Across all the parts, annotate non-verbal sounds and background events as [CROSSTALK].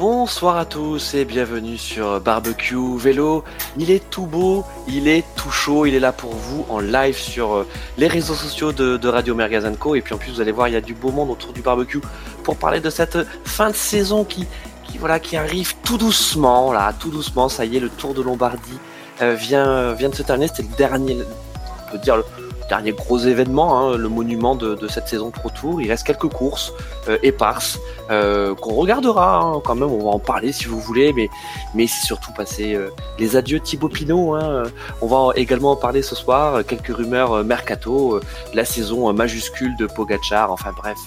Bonsoir à tous et bienvenue sur Barbecue Vélo. Il est tout beau, il est tout chaud, il est là pour vous en live sur euh, les réseaux sociaux de, Radio Mergazanco. Et puis en plus, vous allez voir, il y a du beau monde autour du barbecue pour parler de cette fin de saison qui, arrive tout doucement. Tout doucement, ça y est, le Tour de Lombardie euh, vient, vient de se terminer. C'était le dernier, on peut dire, le, dernier gros événement, hein, le monument de, cette saison Pro Tour. Il reste quelques courses euh, éparses euh, qu'on regardera hein, quand même. On va en parler si vous voulez, mais mais c'est surtout passer euh, les adieux Thibaut Pinot. Hein. On va également en parler ce soir. Quelques rumeurs mercato, la saison majuscule de Pogachar. Enfin bref.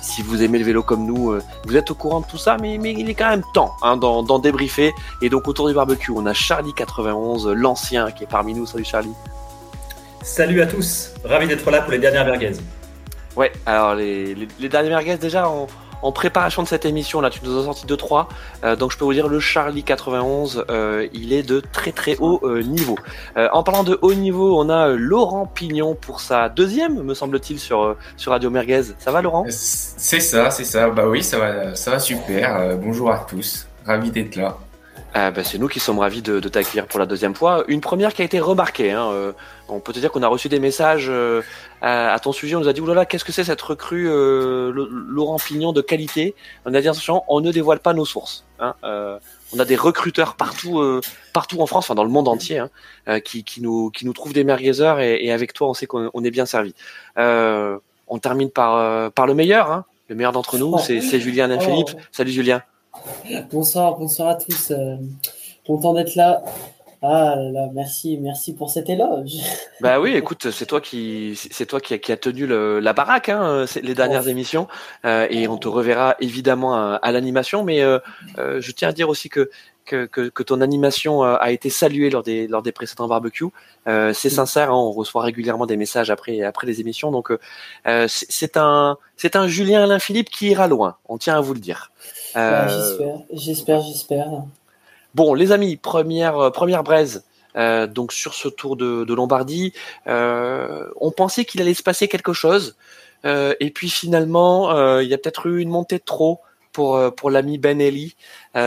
Si vous aimez le vélo comme nous, vous êtes au courant de tout ça, mais, il est quand même temps d'en débriefer. Et donc autour du barbecue, on a Charlie91, l'ancien, qui est parmi nous. Salut Charlie. Salut à tous, ravi d'être là pour les dernières merguez. Ouais, alors les, dernières merguez déjà en, préparation de cette émission là, tu nous as sorti 2-3, euh, donc je peux vous dire le Charlie 91, euh, il est de très très haut euh, niveau. en parlant de haut niveau, on a Laurent Pignon pour sa deuxième, me semble-t-il, sur, sur Radio Merguez. Ça va Laurent? C'est ça, c'est ça, bah oui, ça va, ça va super. bonjour à tous, ravi d'être là. Bah, c'est nous qui sommes ravis de, t'accueillir pour la deuxième fois. Une première qui a été remarquée. Hein, euh, on peut te dire qu'on a reçu des messages euh, à, ton sujet. On nous a dit oulala, qu'est-ce que c'est cette recrue euh, Laurent Pignon de qualité? On a dit attention, on ne dévoile pas nos sources. Hein, on a des recruteurs partout, partout en France, enfin dans le monde entier, hein, qui, nous qui nous trouvent des merguezers et, et avec toi, on sait qu'on est bien servi. on termine par par le meilleur. Hein. le meilleur d'entre nous, c'est Julien et Philippe. Oh. Salut Julien. Bonsoir, bonsoir à tous. Euh, content d'être là. Ah là, merci, merci pour cet éloge. [LAUGHS] Bah oui, écoute, c'est toi qui, c'est toi qui, qui a tenu la baraque, hein, les dernières oh. émissions, euh, et on te reverra évidemment à, l'animation. Mais euh, je tiens à dire aussi que que, que, ton animation a été saluée lors des lors des précédents barbecues. c'est mm. sincère, hein, on reçoit régulièrement des messages après après les émissions, donc c'est un c'est un Julien Alain Philippe qui ira loin. On tient à vous le dire. Euh, j'espère, j'espère, j'espère. Bon, les amis, première, euh, première braise. Euh, donc sur ce tour de, Lombardie, on pensait qu'il allait se passer quelque chose, et puis finalement, il y a peut-être eu une montée de trop pour pour l'ami Ben Eli, qui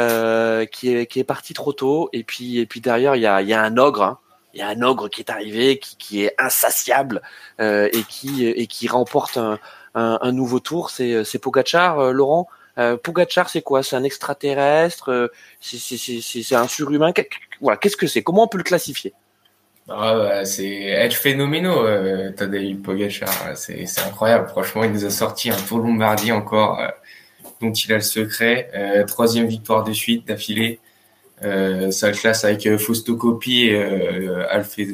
est qui est parti trop tôt, et puis et puis derrière il y a il y a un ogre. Hein. il y a un ogre qui est arrivé, qui, qui est insatiable et qui et qui remporte un, un, un nouveau tour. C'est c'est Pogachar, Laurent? Euh, c'est quoi? C'est un extraterrestre euh, C'est un surhumain qu'est-ce que c'est? Comment on peut le classifier? Ah, C'est être phénoménal, euh, Tadej Pogachar. C'est incroyable. Franchement, il nous a sorti un Tour Lombardie encore, euh, dont il a le secret. Euh, troisième victoire de suite d'affilée. ça classe avec Fausto Coppi et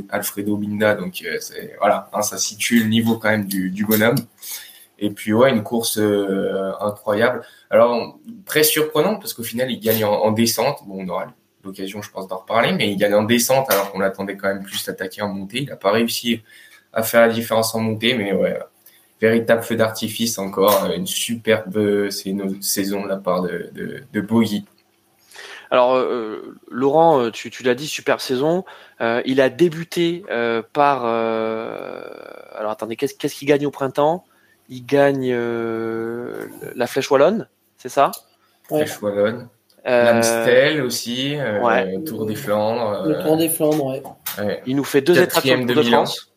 Alfredo Binda. Donc voilà, hein, ça situe le niveau quand même du bonhomme. Et puis ouais, une course euh, incroyable. Alors très surprenante parce qu'au final il gagne en, descente. Bon, on aura l'occasion, je pense, d'en reparler, mais il gagne en descente alors qu'on attendait quand même plus d'attaquer en montée. Il n'a pas réussi à faire la différence en montée, mais ouais, véritable feu d'artifice encore, une superbe saison de la part de, de. Alors, euh, Laurent, euh, tu, l'as dit, super saison. Euh, il a débuté par. alors, attendez, qu'est-ce qu'il gagne au printemps? Il gagne euh, la Flèche Wallonne, c'est ça? Flèche Wallonne. Euh, L'Amstel aussi, euh, Tour des Flandres. Le Tour des Flandres, ouais. Il nous fait deux étapes de, de France.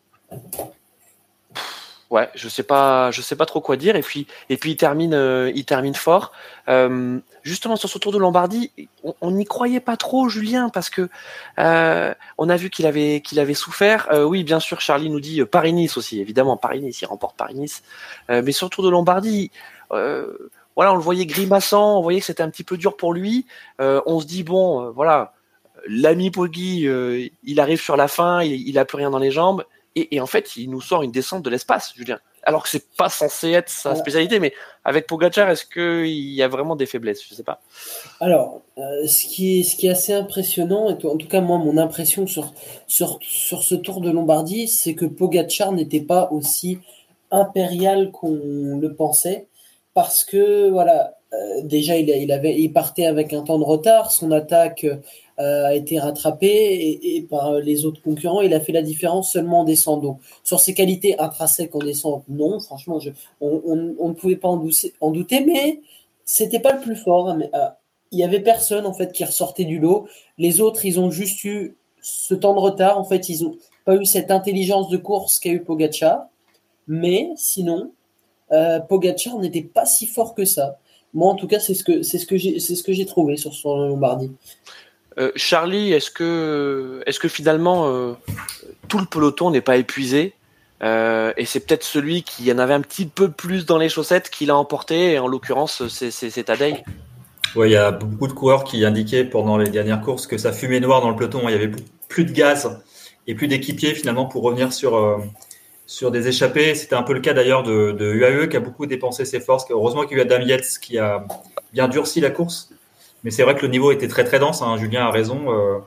Ouais, je sais pas, je sais pas trop quoi dire. Et puis, et puis il termine, il termine fort. justement sur ce Tour de Lombardie, on n'y croyait pas trop, Julien, parce que on a vu qu'il avait, qu'il avait souffert. oui, bien sûr, Charlie nous dit Paris-Nice aussi, évidemment Paris-Nice, il remporte Paris-Nice. mais sur le Tour de Lombardie, voilà, on le voyait grimaçant, on voyait que c'était un petit peu dur pour lui. on se dit bon, voilà, l'ami Poggi, il arrive sur la fin, il, il a plus rien dans les jambes et, en fait, il nous sort une descente de l'espace, Julien. Alors que c'est pas censé être sa spécialité, mais avec Pogacar, est-ce qu'il y a vraiment des faiblesses? Je sais pas. Alors, euh, ce, qui est, ce qui est assez impressionnant, et en tout cas moi, mon impression sur, sur, sur ce Tour de Lombardie, c'est que Pogacar n'était pas aussi impérial qu'on le pensait, parce que voilà, euh, déjà il, il, avait, il partait avec un temps de retard, son attaque a été rattrapé et, par les autres concurrents, il a fait la différence seulement en descendant. Sur ses qualités intrinsèques en descente, non, franchement, on, ne pouvait pas en, douter, mais c'était pas le plus fort. Mais, euh, il y avait personne en fait qui ressortait du lot. Les autres, ils ont juste eu ce temps de retard. En fait, ils ont pas eu cette intelligence de course qu'a eu Pogacar. Mais sinon, euh, Pogacar n'était pas si fort que ça. Moi, en tout cas, c'est ce que c'est ce que j'ai c'est ce que j'ai trouvé sur son Lombardie. Euh, Charlie, est-ce que est-ce que finalement euh, tout le peloton n'est pas épuisé euh, et c'est peut-être celui qui en avait un petit peu plus dans les chaussettes qui l'a emporté. Et en l'occurrence, c'est Tadei. Oui, il y a beaucoup de coureurs qui indiquaient pendant les dernières courses que ça fumait noir dans le peloton. Il y avait plus de gaz et plus d'équipiers finalement pour revenir sur, sur des échappées. C'était un peu le cas d'ailleurs de, UAE qui a beaucoup dépensé ses forces. Heureusement qu'il y a eu qui a bien durci la course. Mais c'est vrai que le niveau était très très dense. Hein. Julien a raison. Euh,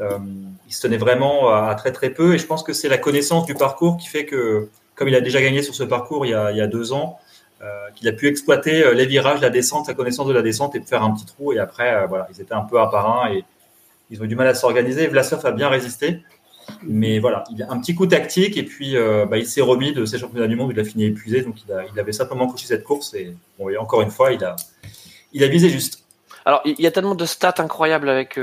euh, il se tenait vraiment à, très très peu. Et je pense que c'est la connaissance du parcours qui fait que, comme il a déjà gagné sur ce parcours il y a, deux ans, euh, qu'il a pu exploiter les virages, la descente, la connaissance de la descente et faire un petit trou. Et après, voilà, ils étaient un peu un par un et ils ont eu du mal à s'organiser. Vlasov a bien résisté. Mais voilà, il a un petit coup tactique et puis bah, il s'est remis de ses championnats du monde. Il a fini épuisé, donc il, avait simplement couché cette course. Et, encore une fois, il a visé juste. Alors, il y a tellement de stats incroyables avec,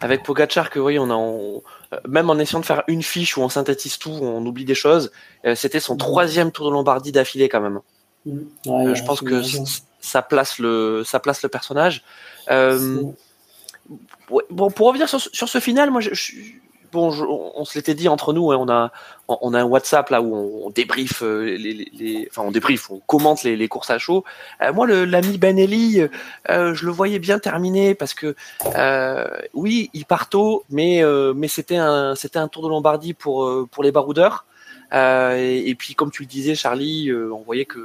avec Pogachar que oui, on a, même en essayant de faire une fiche où on synthétise tout, on oublie des choses. C'était son troisième Tour de Lombardie d'affilée quand même. Mm. Euh, je pense que ça place le, ça place le personnage. Euh, bon, pour revenir sur, sur, ce final, moi, je, bon, on se l'était dit entre nous, hein, on a, on un WhatsApp là où on, débriefe euh, les, on on commente les, courses à chaud. moi, l'ami Benelli, euh, je le voyais bien terminer parce que euh, oui, il part tôt, mais c'était un, Tour de Lombardie pour les baroudeurs. Euh, et, puis, comme tu le disais, Charlie, euh, on voyait qu'il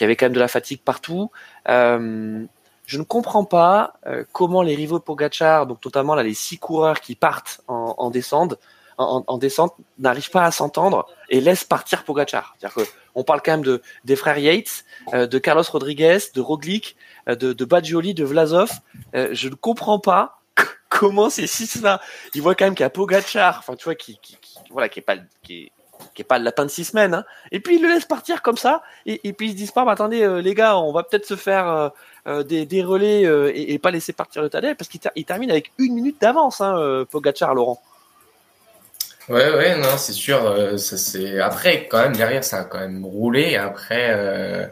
y avait quand même de la fatigue partout. Euh, je ne comprends pas comment les rivaux de Pogachar, donc notamment là les six coureurs qui partent en, en descente, en, descente, n'arrivent pas à s'entendre et laissent partir Pogachar. C'est-à-dire on parle quand même de des frères Yates, de Carlos Rodriguez, de Roglic, de, de Badgioli, de Vlasov. je ne comprends pas [LAUGHS] comment ces six-là, ils voient quand même qu'il y a Pogachar, enfin tu vois, qui, est pas, qui qui est pas le lapin de six semaines. Hein. Et puis ils le laissent partir comme ça. Et, puis ils se disent pas, bah, attendez euh, les gars, on va peut-être se faire euh, euh des, relais et, et, pas laisser partir le Tadej parce qu'il il termine avec une minute d'avance, hein, Pogacar, Laurent. Ouais, ouais, non, c'est sûr. ça après quand même derrière, ça a quand même roulé. Après,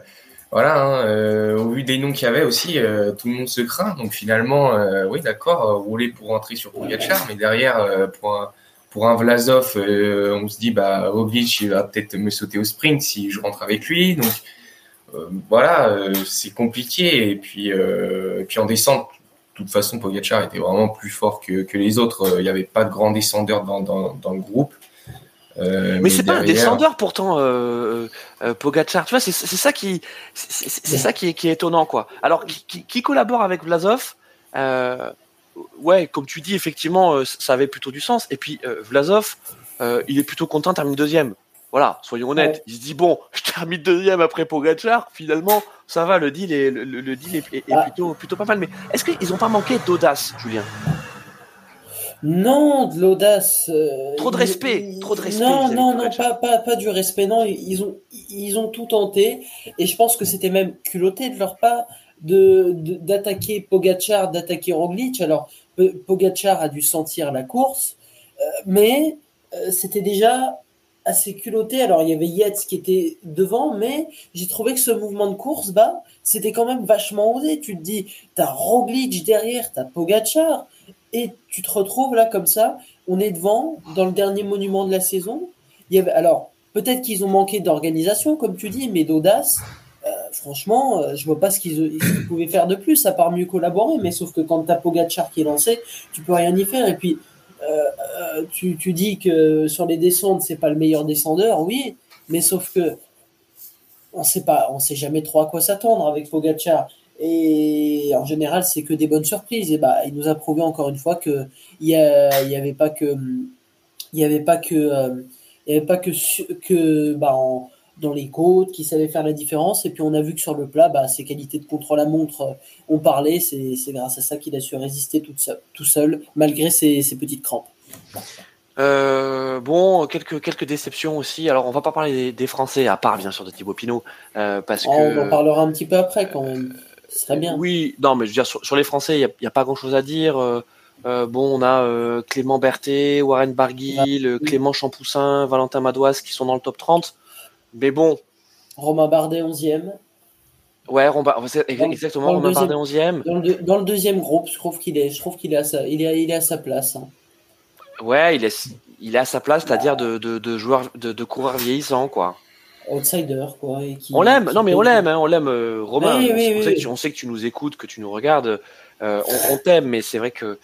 voilà, hein, au vu des noms qu'il y avait aussi, tout le monde se craint. Donc finalement, oui, d'accord, rouler pour rentrer sur Pogacar, mais derrière pour un pour un Vlasov, euh, on se dit bah Roglic il va peut-être me sauter au sprint si je rentre avec lui. Donc euh, voilà, euh, c'est compliqué. Et puis, puis en descente, de toute façon, Pogacar était vraiment plus fort que, que les autres. Il n'y avait pas de grands descendeurs dans, dans, dans le groupe. Euh, mais, c'est pas un descendeur pourtant, Pogacar. Tu vois, c'est ça qui, c'est ça qui est, qui est étonnant quoi. Alors qui, qui, qui collabore avec Vlasov? Ouais, comme tu dis, effectivement, euh, ça avait plutôt du sens. Et puis euh, Vlasov, euh, il est plutôt content de terminer deuxième. Voilà, soyons honnêtes. Il se dit bon, [LAUGHS] je termine deuxième après Pogacar. Finalement, ça va, le deal est, le, deal est, ah. plutôt, plutôt pas mal. Mais est-ce qu'ils n'ont pas manqué d'audace, Julien? Non, de l'audace. trop de respect, trop de respect. Non, non, non, pas, pas, pas, du respect. Non, ils ont, ils ont tout tenté, et je pense que c'était même culotté de leur part de d'attaquer Pogachar, d'attaquer Roglic. Alors Pogachar a dû sentir la course, euh, mais euh, c'était déjà assez culotté. Alors il y avait Yates qui était devant, mais j'ai trouvé que ce mouvement de course, bah, c'était quand même vachement osé. Tu te dis, t'as Roglic derrière, t'as Pogachar, et tu te retrouves là comme ça. On est devant dans le dernier monument de la saison. Il y avait alors peut-être qu'ils ont manqué d'organisation, comme tu dis, mais d'audace franchement, euh, je vois pas ce qu'ils [COUGHS] pouvaient faire de plus à part mieux collaborer. Mais sauf que quand t'as Pogacar qui est lancé, tu peux rien y faire. Et puis, euh, euh, tu, tu, dis que sur les descentes, c'est pas le meilleur descendeur, oui, mais sauf que on sait pas, on sait jamais trop à quoi s'attendre avec Pogacar. Et en général, c'est que des bonnes surprises. Et bah, il nous a prouvé encore une fois que il y, avait pas que, il y avait pas que, il y avait pas que, que bah, dans les côtes, qui savait faire la différence. Et puis on a vu que sur le plat, bah, ses qualités de contrôle à montre euh, ont parlé. C'est grâce à ça qu'il a su résister tout seul, tout seul malgré ses, petites crampes. Euh, bon, quelques quelques déceptions aussi. Alors, on va pas parler des, Français, à part bien sûr de Thibaut Pinot, euh, parce que on en parlera un petit peu après quand même. Ce serait bien. Oui, non, mais je veux dire, sur, les Français, il n'y a, pas grand-chose à dire. bon, on a Clément Berthet, Warren Barguil, Clément Champoussin, Valentin Madouas qui sont dans le top 30. Mais bon. Romain Bardet, 11e. Ouais, Romain, exactement, Romain Bardet, 11e. Dans le, deuxième groupe, je trouve qu'il est, je trouve qu'il est, à sa, il est, il est à sa place. Hein. Ouais, il est, il est à sa place, c'est-à-dire de, de, de, joueur, de, de coureur vieillissant, quoi. Outsider, quoi. on l'aime, non mais on l'aime, hein, on l'aime, euh, Romain. on, sait que tu, nous écoutes, que tu nous regardes, euh, on, t'aime, mais c'est vrai que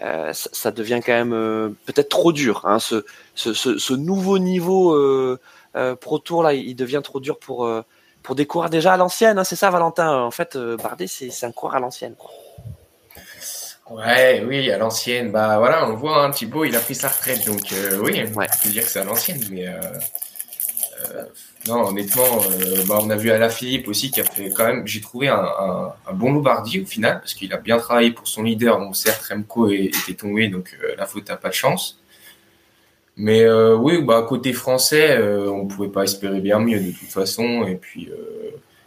euh, ça, devient quand même peut-être trop dur. Hein, ce, ce, ce, nouveau niveau Pro Tour là, il devient trop dur pour pour des coureurs déjà à l'ancienne. Hein, c'est ça, Valentin? En fait, Bardet, c'est un coureur à l'ancienne. Ouais, oui, à l'ancienne. Bah voilà, on voit, hein, Thibaut, il a pris sa retraite, donc oui, on peut dire que c'est à l'ancienne, mais non, honnêtement, euh, bah, on a vu Alain Philippe aussi qui a fait quand même, j'ai trouvé un, un, un, bon Lombardi au final, parce qu'il a bien travaillé pour son leader. Bon, certes, Remco était tombé, donc euh, la faute n'a pas de chance. Mais euh, oui, bah, côté français, on pouvait pas espérer bien mieux de toute façon. Et puis,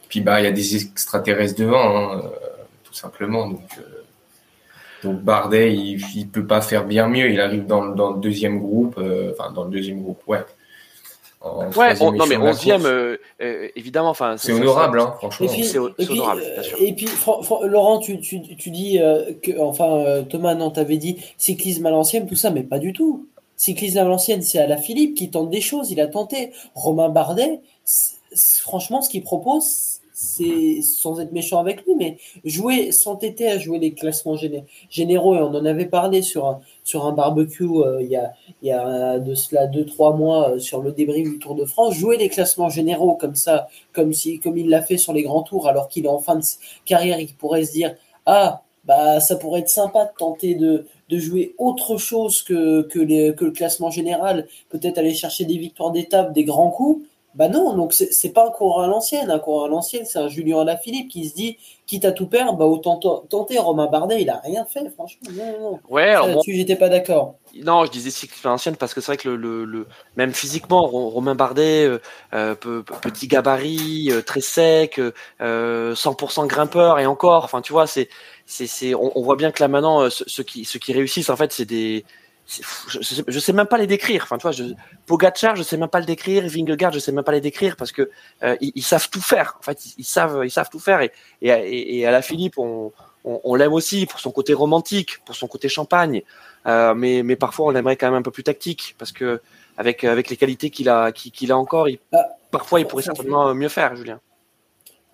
puis bah, il y a des extraterrestres devant, hein, tout simplement. Donc, donc Bardet, il, il peut pas faire bien mieux. Il arrive dans, dans le deuxième groupe, enfin dans le deuxième groupe, ouais ouais, non mais 11e, euh, euh, évidemment. Enfin, c'est honorable, hein, franchement. C'est honorable, bien sûr. Et puis, Laurent, tu, tu, tu dis euh, que, enfin, Thomas, non, t'avais dit cyclisme à l'ancienne, tout ça, mais pas du tout. Cyclisme à l'ancienne, c'est à la Philippe qui tente des choses. Il a tenté. Romain Bardet, franchement, ce qu'il propose, c'est sans être méchant avec lui, mais jouer, s'entêter à jouer les classements généraux, et on en avait parlé sur un, barbecue euh, il, y a, il y de cela deux, trois mois euh, sur le débrief du Tour de France, jouer les classements généraux comme ça, comme, si, comme il l'a fait sur les grands tours, alors qu'il est en fin de carrière qu'il pourrait se dire Ah, bah, ça pourrait être sympa de tenter de, de jouer autre chose que, que, le classement général, peut-être aller chercher des victoires d'étape, des grands coups. Bah non, donc c'est pas un coureur à l'ancienne. Un coureur à l'ancienne, c'est un Julien Alaphilippe qui se dit, quitte à tout perdre, bah autant tenter. Romain Bardet, il a rien fait, franchement. Non, non. Ouais, alors bon, j'étais pas d'accord. Non, je disais cycle à l'ancienne parce que c'est vrai que le, le, même physiquement, Romain Bardet, euh, euh petit gabarit, euh, très sec, euh, 100% grimpeur et encore. Enfin, tu vois, c'est, c'est, on, on, voit bien que là maintenant, ceux qui, ceux qui réussissent, en fait, c'est des je, je, sais, même pas les décrire. Enfin, tu vois, je, Pogacar, je sais même pas le décrire. Vingegaard, je sais même pas les décrire parce que euh, ils, savent tout faire. En fait, ils, savent, ils savent tout faire. Et, et, et à la Philippe, on, on, on l'aime aussi pour son côté romantique, pour son côté champagne. Euh, mais, mais parfois, on l'aimerait quand même un peu plus tactique parce que avec avec les qualités qu'il a qu'il a encore, il, ah, parfois, il pourrait certainement mieux faire, Julien.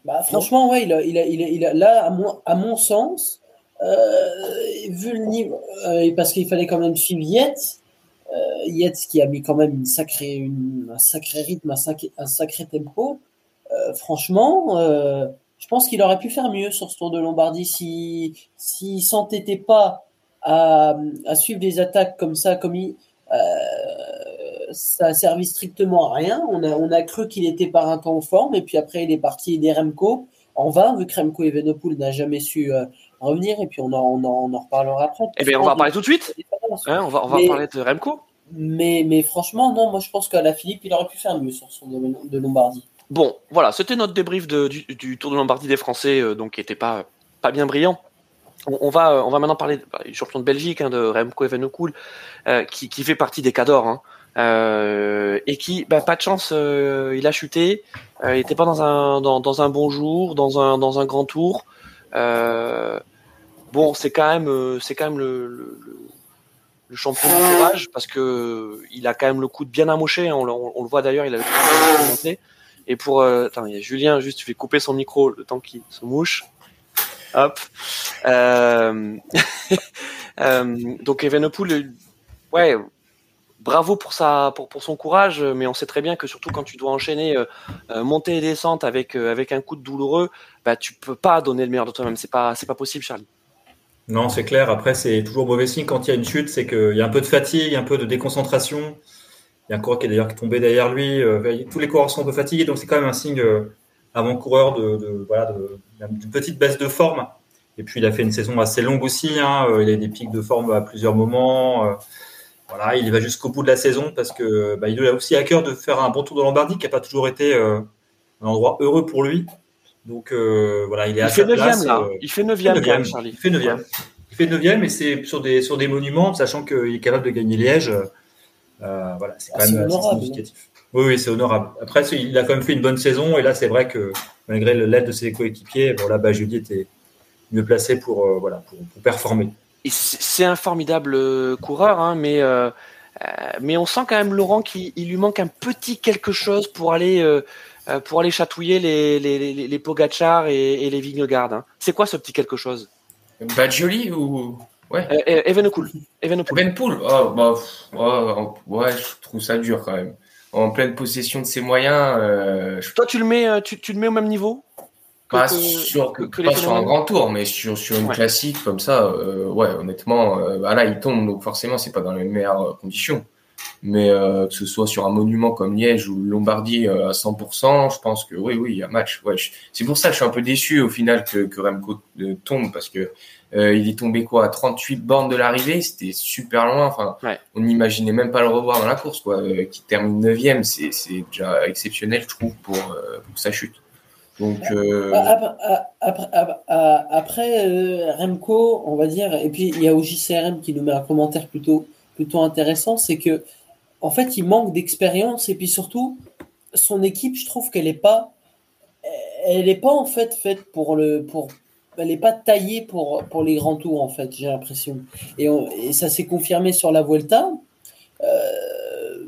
Bah, franchement, ouais, il a, il a, il a, là, à mon, à mon sens, vu le niveau, euh, parce qu'il fallait quand même suivre Yates, euh, Yates qui a mis quand même une sacrée, une, un sacré rythme, un sacré, un sacré tempo. franchement, je pense qu'il aurait pu faire mieux sur ce Tour de Lombardie si s'il s'entêtait pas à, suivre des attaques comme ça, comme ça a servi strictement à rien. On a, on a cru qu'il était par un temps en forme, et puis après il est parti des Remco en vain, vu que Remco Evenepoel n'a jamais su revenir et puis on en, on en, on en reparlera après. Eh bien, on va en parler tout de suite. Hein, on va, on va parler de Remco. Mais, mais franchement, non, moi je pense qu'à la Philippe, il aurait pu faire mieux sur son domaine de Lombardie. Bon, voilà, c'était notre débrief de, du, du, Tour de Lombardie des Français, euh, donc qui n'était pas, pas bien brillant. On, va, euh, on va maintenant parler bah, du champion de Belgique, hein, de Remco Evenepoel, euh, qui, qui fait partie des cadors. Hein, euh, et qui, bah, pas de chance, euh, il a chuté. il n'était pas dans un, dans, dans, un bon jour, dans un, dans un grand tour. Bon, c'est quand même, euh, c'est quand même le, le, champion du courage parce que il a quand même le coup de bien amoché. Hein, on, le voit d'ailleurs, il a le Et pour, euh, attends, il y a Julien juste, tu fais couper son micro le temps qu'il se mouche. Hop. Euh, [LAUGHS] euh, donc Evenepoel, ouais, bravo pour sa, pour, pour son courage, mais on sait très bien que surtout quand tu dois enchaîner euh, montée et descente avec avec un coup de douloureux, bah tu peux pas donner le meilleur de toi-même. C'est pas c'est pas possible, Charlie. Non, c'est clair. Après, c'est toujours mauvais signe quand il y a une chute, c'est qu'il y a un peu de fatigue, un peu de déconcentration. Il y a un coureur qui est d'ailleurs tombé derrière lui. Euh, tous les coureurs sont un peu fatigués, donc c'est quand même un signe euh, avant-coureur de, voilà, d'une petite baisse de forme. Et puis, il a fait une saison assez longue aussi. Hein. Euh, il a des pics de forme à plusieurs moments. Voilà, il va jusqu'au bout de la saison parce que bah, il a aussi à cœur de faire un bon tour de Lombardie qui n'a pas toujours été un endroit heureux pour lui. Donc voilà, il est il à fait sa 9 place. là. euh, Il fait 9 il fait quand même, neuvième. Charlie. Il fait 9 Il fait 9 et c'est sur des, sur des monuments, sachant qu'il est capable de gagner Liège. Euh, voilà, c'est quand Ah, même honorable, significatif. Oui, oui, c'est honorable. Après, il a quand même fait une bonne saison, et là, c'est vrai que malgré l'aide de ses coéquipiers, bon, là, Bajuli était mieux placé pour, euh, voilà, pour, pour performer. C'est un formidable euh, coureur, hein, mais, euh, euh, mais on sent quand même Laurent qu'il il lui manque un petit quelque chose pour aller, euh, euh, pour aller chatouiller les, les, les, et, et les Vingegaard. Hein. C'est quoi ce petit quelque chose? Badjoli ou? Ouais. euh, euh, Evenepoel. Evenepoel. Evenpool, oh, bah, ouais, je trouve ça dur quand même. En pleine possession de ses moyens, euh, je Toi, tu le mets, euh, tu, tu le mets au même niveau? Que- pas que- sur, que- que pas les sur un grand tour, mais sur, sur une Ouais. classique comme ça, euh, ouais, honnêtement, euh, bah là, il tombe, donc forcément, c'est pas dans les meilleures euh, conditions. Mais euh, que ce soit sur un monument comme Liège ou Lombardie euh, à 100%, je pense que oui, oui, il y a match. Ouais, je- c'est pour ça que je suis un peu déçu au final que, que Remco euh, tombe, parce que euh, il est tombé quoi à 38 bornes de l'arrivée, c'était super loin. Enfin, Ouais. on n'imaginait même pas le revoir dans la course, quoi. Euh, qui termine 9 c'est c'est déjà exceptionnel, je trouve, pour, euh, pour sa chute. Donc, euh, Ah, ah, Après, après, ah, après, Remco, on va dire, et puis il y a OJCRM qui nous met un commentaire plutôt, plutôt intéressant, c'est que en fait, il manque d'expérience et puis surtout, son équipe, je trouve qu'elle n'est pas, elle n'est pas en fait faite pour le, pour, elle n'est pas taillée pour, pour les grands tours en fait, j'ai l'impression. Et, on- et ça s'est confirmé sur la Vuelta. Euh,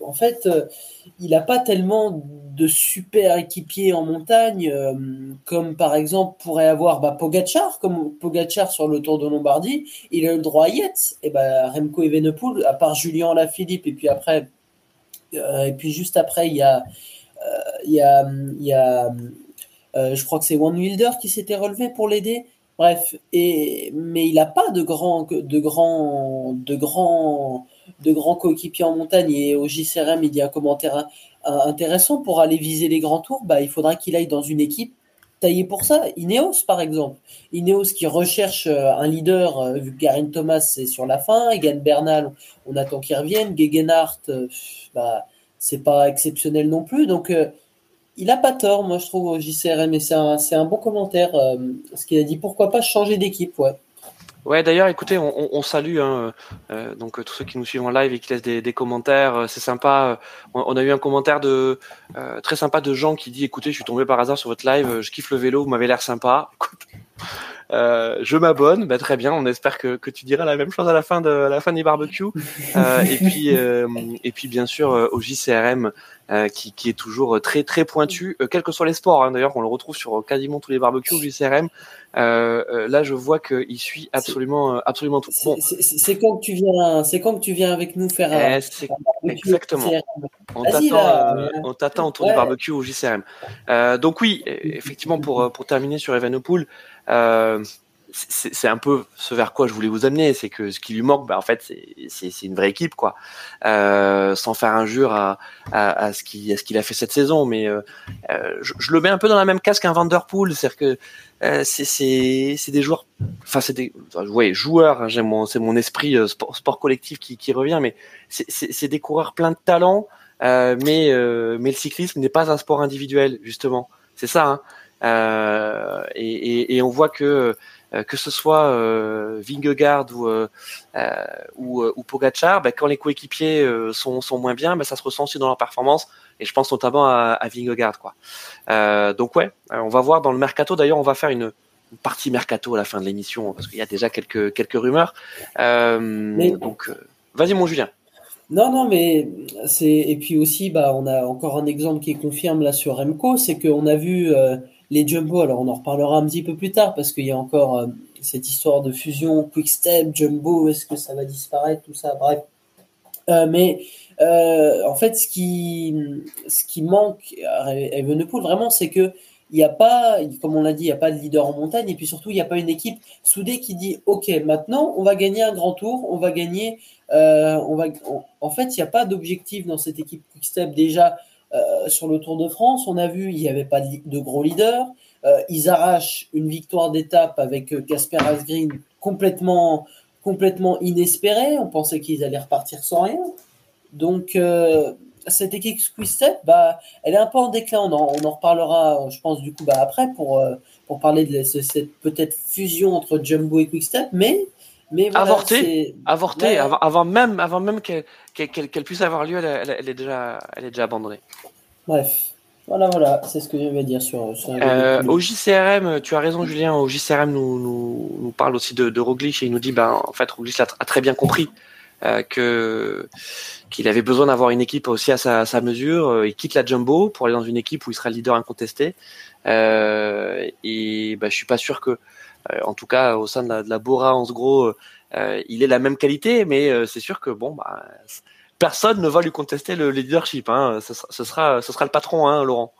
en fait, euh, il n'a pas tellement de super équipiers en montagne, euh, comme par exemple pourrait avoir bah, Pogacar, comme Pogacar sur le Tour de Lombardie. Il a le droit à Yates, et bah, Remco Evenepoel, à part Julien Lafilippe, et puis après, euh, et puis juste après, il y a, euh, y a, y a je crois que c'est One Wilder qui s'était relevé pour l'aider. Bref, et, mais il n'a pas de grands, de grands, de grands, de grands coéquipiers en montagne. Et au JCRM, il y a un commentaire un- intéressant pour aller viser les grands tours. Bah, il faudra qu'il aille dans une équipe taillée pour ça. Ineos, par exemple. Ineos qui recherche euh, un leader, euh, vu que Garin Thomas c'est sur la fin, Egan Bernal, on attend qu'il revienne, Gegenhardt, euh, bah, c'est pas exceptionnel non plus. Donc, il a pas tort, moi, je trouve, au JCRM, et c'est un, un bon commentaire, ce qu'il a dit. Pourquoi pas changer d'équipe, ouais. Ouais, d'ailleurs, écoutez, on, salue hein, euh, donc euh, tous ceux qui nous suivent en live et qui laissent des, des commentaires. euh, C'est sympa. On, a eu un commentaire de très sympa de Jean qui dit "Écoutez, je suis tombé par hasard sur votre live. Je kiffe le vélo. Vous m'avez l'air sympa. Je m'abonne. Bah, très bien. On espère que, tu diras la même chose à la fin de la fin du barbecue. Euh, et puis et puis bien sûr au JCRM euh, qui, qui est toujours très très pointu, euh, quels que soient les sports. hein. D'ailleurs, on le retrouve sur quasiment tous les barbecues au JCRM. Euh, euh, là, je vois qu'il suit absolument, euh, absolument tout. Bon, C'est- quand que tu viens, c'est quand que tu viens avec nous faire un eh, exactement. On t'attend, euh, autour Ouais. du barbecue au JCRM. Euh, donc oui, euh, effectivement, pour euh, pour terminer sur Evenepoel, euh, c'est un peu ce vers quoi je voulais vous amener, c'est que ce qui lui manque, bah, en fait, c'est- une vraie équipe, quoi. Euh, sans faire injure à, à, à ce qu'il a fait cette saison, mais euh, euh, je, je le mets un peu dans la même case qu'un Vanderpool, c'est-à-dire que euh, c'est des joueurs, enfin c'est des enfin, ouais joueurs, hein, c'est mon esprit euh, sport, sport collectif qui qui revient, mais c'est des coureurs pleins de talent, euh, mais mais le cyclisme n'est pas un sport individuel justement, c'est ça. Hein. Et, et, et on voit que que ce soit euh, Vingegaard ou euh, euh, ou, euh, ou Pogacar, bah, quand les coéquipiers euh, sont, sont moins bien, bah, ça se ressent aussi dans leur performance. Et je pense notamment à, à Vingegaard, quoi. Euh, donc ouais, euh, on va voir dans le mercato. D'ailleurs, on va faire une, une partie mercato à la fin de l'émission parce qu'il y a déjà quelques quelques rumeurs. Euh, Mais- Donc, euh, vas-y, mon Julien. Non, non, mais c'est et puis aussi, bah, on a encore un exemple qui confirme là sur Remco, c'est qu'on a vu euh, les Jumbo. Alors, on en reparlera un petit peu plus tard parce qu'il y a encore euh, cette histoire de fusion Quick Step, Jumbo. Est-ce que ça va disparaître, tout ça, bref. Euh, mais euh, en fait, ce qui ce qui manque à Evenepoel vraiment, c'est que il n'y a pas, comme on l'a dit, il n'y a pas de leader en montagne et puis surtout, il n'y a pas une équipe soudée qui dit OK, maintenant, on va gagner un grand tour, on va gagner en fait, il n'y a pas d'objectif dans cette équipe Quickstep. Déjà, euh, sur le Tour de France, on a vu, il n'y avait pas de, gros leaders. Euh, ils arrachent une victoire d'étape avec euh, Casper Asgreen complètement, complètement inespéré. On pensait qu'ils allaient repartir sans rien. Donc, euh, cette équipe Quick-Step, bah, elle est un peu en déclin. On en, on en reparlera, je pense, du coup, bah, après pour, euh, pour parler de cette peut-être fusion entre Jumbo et Quick-Step, mais. Mais voilà, avorté, c'est- avorté Ouais. avant, avant même, avant même qu'elle qu'elle- qu'elle puisse avoir lieu, elle, elle- est déjà, elle est déjà abandonnée. Bref. Voilà, voilà, c'est ce que je vais dire sur, sur Euh, au JCRM, tu as raison Julien, au JCRM nous, nous, nous parle aussi de, de Roglic et il nous dit ben en fait Roglic a, tr- a très bien compris euh, que qu'il avait besoin d'avoir une équipe aussi à sa, à sa mesure. Euh, Il quitte la Jumbo pour aller dans une équipe où il sera le leader incontesté. Euh, et ben, je suis pas sûr que, en tout cas au sein de la, de la Bora en gros, euh, il ait la même qualité, mais euh, c'est sûr que bon bah personne ne va lui contester le leadership. Hein. Ce, sera, ce sera ce sera le patron, hein, Laurent.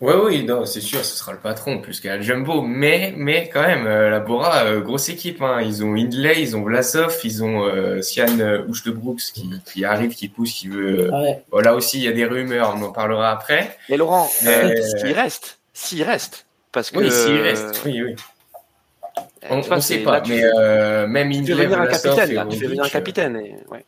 Ouais, oui, non, c'est sûr, ce sera le patron plus qu'à Jumbo, mais, mais quand même, euh, la Bora, euh, grosse équipe, hein. Ils ont Hindley, ils ont Vlasov, ils ont euh, Sian euh, Brooks qui, qui arrive, qui pousse, qui veut. euh, Ouais. Bon, là aussi, il y a des rumeurs, on en parlera après. Mais Laurent, Mais- euh, s'il reste, s'il reste, parce que Oui, s'il euh, reste, oui, oui. euh, On ne sait c'est- pas, là, mais fais- euh, même tu fais Hindley, venir un capitaine, là, tu fais venir un euh, capitaine. Et, ouais.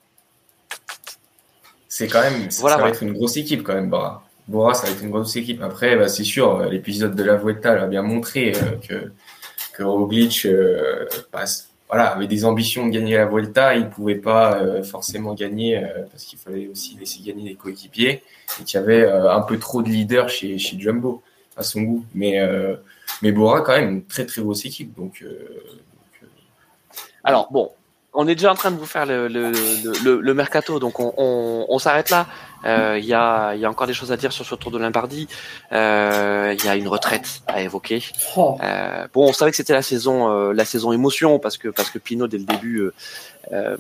c'est quand même, ça, Voilà, ça va être une grosse équipe quand même, Bora. Bora, ça va être une grosse équipe. Après, bah, c'est sûr, l'épisode de la Vuelta l'a bien montré euh, que, que Roglic euh, passe, voilà, avait des ambitions de gagner la Vuelta. Il ne pouvait pas euh, forcément gagner euh, parce qu'il fallait aussi laisser gagner les coéquipiers et qu'il y avait euh, un peu trop de leaders chez, chez Jumbo à son goût. Mais, euh, mais Bora, quand même, une très très grosse équipe. Donc, euh, Alors bon, on est déjà en train de vous faire le, le, le, le- le mercato, donc on, on, on s'arrête là. Euh, Il y, a, il y a encore des choses à dire sur ce Tour de Lombardie. Euh, Il y a une retraite à évoquer. Oh, Euh, bon, on savait que c'était la saison, euh, la saison émotion parce que parce que Pinot dès le début euh, euh,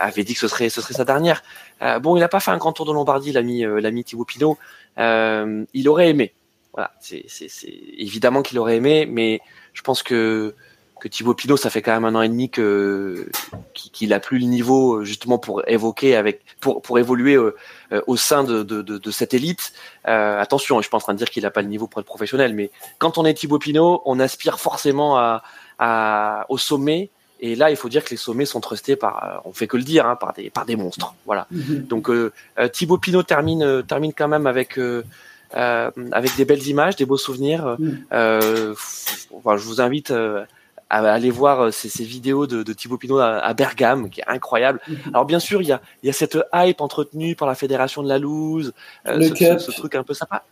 avait dit que ce serait ce serait sa dernière. Euh, bon, il n'a pas fait un grand tour de Lombardie, l'ami euh, l'ami Thibaut Pinot. Euh, il aurait aimé. Voilà, c'est évidemment qu'il aurait aimé, mais je pense que que Thibaut Pinot, ça fait quand même un an et demi que qu'il a plus le niveau justement pour évoquer avec pour pour évoluer euh, euh, au sein de de, cette élite. Euh, attention, je suis pas en train de dire qu'il n'a pas le niveau pour être professionnel, mais quand on est Thibaut Pinot, on aspire forcément à, à au sommet. Et là, il faut dire que les sommets sont trustés par, on fait que le dire, hein, par des par des monstres. Voilà. mhm. Donc euh, Thibaut Pinot termine termine quand même avec euh, avec des belles images, des beaux souvenirs. Mm. Euh, enfin, je vous invite euh, à aller voir euh, ces, ces vidéos de, de Thibaut Pinot à, à Bergame, qui est incroyable. Mhm. Alors bien sûr, il y a, il y a cette hype entretenue par la fédération de la loose, euh, ce, Cup. ce- ce truc un peu sympa.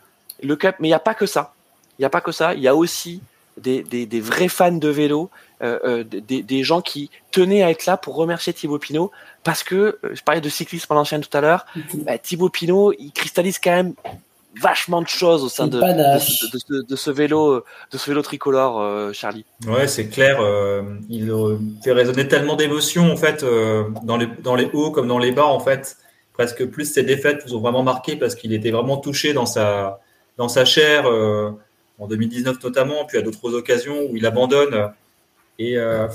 Le Cup, mais il n'y a pas que ça. Il n'y a pas que ça. Il y a aussi des, des, des vrais fans de vélo, euh, euh, des, des gens qui tenaient à être là pour remercier Thibaut Pinot, parce que euh, je parlais de cyclisme à l'ancienne tout à l'heure. Bah, Thibaut Pinot, il cristallise quand même vachement de choses au sein de, de, ce, de ce- de ce vélo, euh, de ce vélo tricolore, euh, Charlie. Ouais, c'est clair. euh, il fait résonner tellement d'émotions en fait euh, dans les dans les hauts comme dans les bas en fait. Presque plus ses défaites vous ont vraiment marqué parce qu'il était vraiment touché dans sa dans sa chair euh, en 2019 notamment, puis à d'autres occasions où il abandonne. Et euh,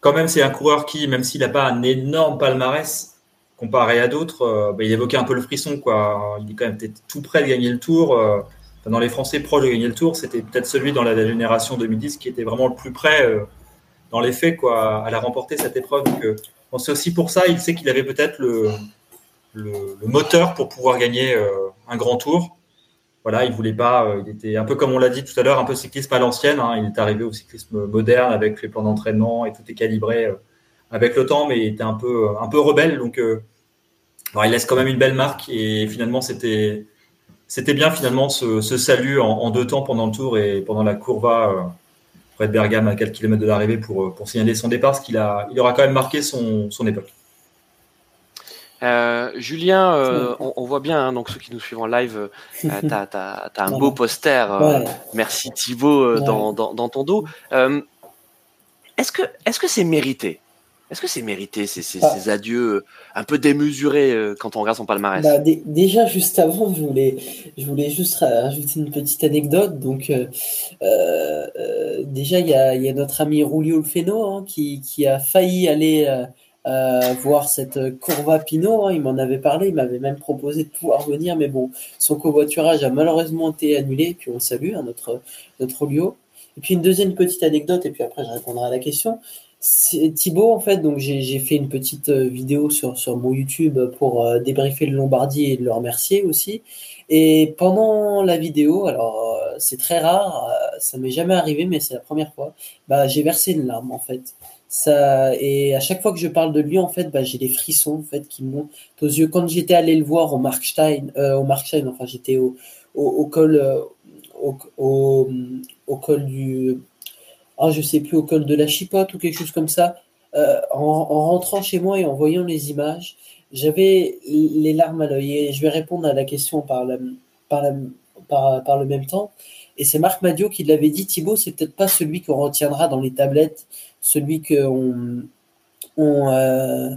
quand même, c'est un coureur qui, même s'il n'a pas un énorme palmarès comparé à d'autres, euh, bah, il évoquait un peu le frisson quoi. Il est quand même tout près de gagner le Tour. euh, dans les Français proches de gagner le Tour, c'était peut-être celui dans la génération 2010 qui était vraiment le plus près euh, dans les faits quoi, à la remporter cette épreuve. Euh, c'est aussi pour ça, il sait qu'il avait peut-être le, moteur pour pouvoir gagner un grand tour. Voilà, il voulait pas, il était un peu comme on l'a dit tout à l'heure, un peu cyclisme à l'ancienne. hein. il est arrivé au cyclisme moderne avec les plans d'entraînement et tout est calibré avec le temps, mais il était un peu, un peu rebelle. Donc, euh, alors, il laisse quand même une belle marque et finalement, c'était, c'était bien finalement ce, ce salut en, en deux temps pendant le tour et pendant la courva euh, près de Bergame à 4 km de l'arrivée pour, euh, pour signaler son départ, parce qu'il a, il aura quand même marqué son, son époque. Euh, Julien, euh, on, on voit bien, hein, donc ceux qui nous suivent en live, euh, [LAUGHS] t'as, t'as, t'as un beau poster. euh, Ouais. Merci Thibaut euh, Ouais. dans, dans, dans ton dos. Euh, est-ce que est-ce que c'est mérité Est-ce que c'est mérité ces, ces, Ah. ces adieux euh, un peu démesurés euh, quand on regarde son palmarès? Bah, dé- déjà, juste avant, je voulais, je voulais juste ra- rajouter une petite anecdote. Donc, euh, déjà, il y a, il y a notre ami Rulio Olfeno hein, qui, qui a failli aller voir cette Courva Pinot. hein. il m'en avait parlé, il m'avait même proposé de pouvoir venir, mais bon, son covoiturage a malheureusement été annulé. Puis on le salue, hein, notre, notre Rulio. Et puis une deuxième petite anecdote, et puis après je répondrai à la question. Thibaut, en fait, donc j'ai fait une petite euh, vidéo sur, sur mon YouTube pour euh, débriefer le Lombardie et le remercier aussi. Et pendant la vidéo, alors euh, c'est très rare, ça m'est jamais arrivé, mais c'est la première fois, bah, j'ai versé une larme en fait. Ça, et à chaque fois que je parle de lui, en fait, bah, j'ai des frissons en fait qui montent aux yeux. Quand j'étais allé le voir au Markstein, au Markstein, enfin j'étais au, au, au, col, au, au col du ah, je sais plus, au col de la Chipote ou quelque chose comme ça, euh, en, rentrant chez moi et en voyant les images, j'avais les larmes à l'œil. Et je vais répondre à la question par, le même temps. Et c'est Marc Madio qui l'avait dit, Thibaut, c'est peut-être pas celui qu'on retiendra dans les tablettes, celui qu'on... On, euh,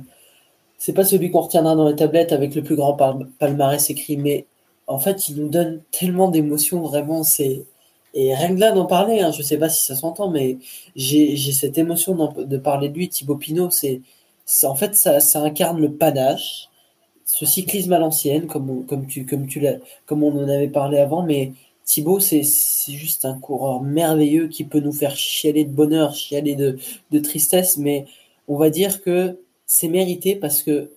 c'est pas celui qu'on retiendra dans les tablettes avec le plus grand palmarès écrit, mais en fait, il nous donne tellement d'émotions, vraiment, c'est et rien que là d'en parler, hein, je ne sais pas si ça s'entend, mais j'ai cette émotion de parler de lui, Thibaut Pinot, c'est en fait ça, ça, incarne le panache, ce cyclisme à l'ancienne, comme, comme, tu, comme, tu comme on en avait parlé avant, mais Thibaut, c'est juste un coureur merveilleux qui peut nous faire chialer de bonheur, chialer de, de tristesse, mais on va dire que c'est mérité parce que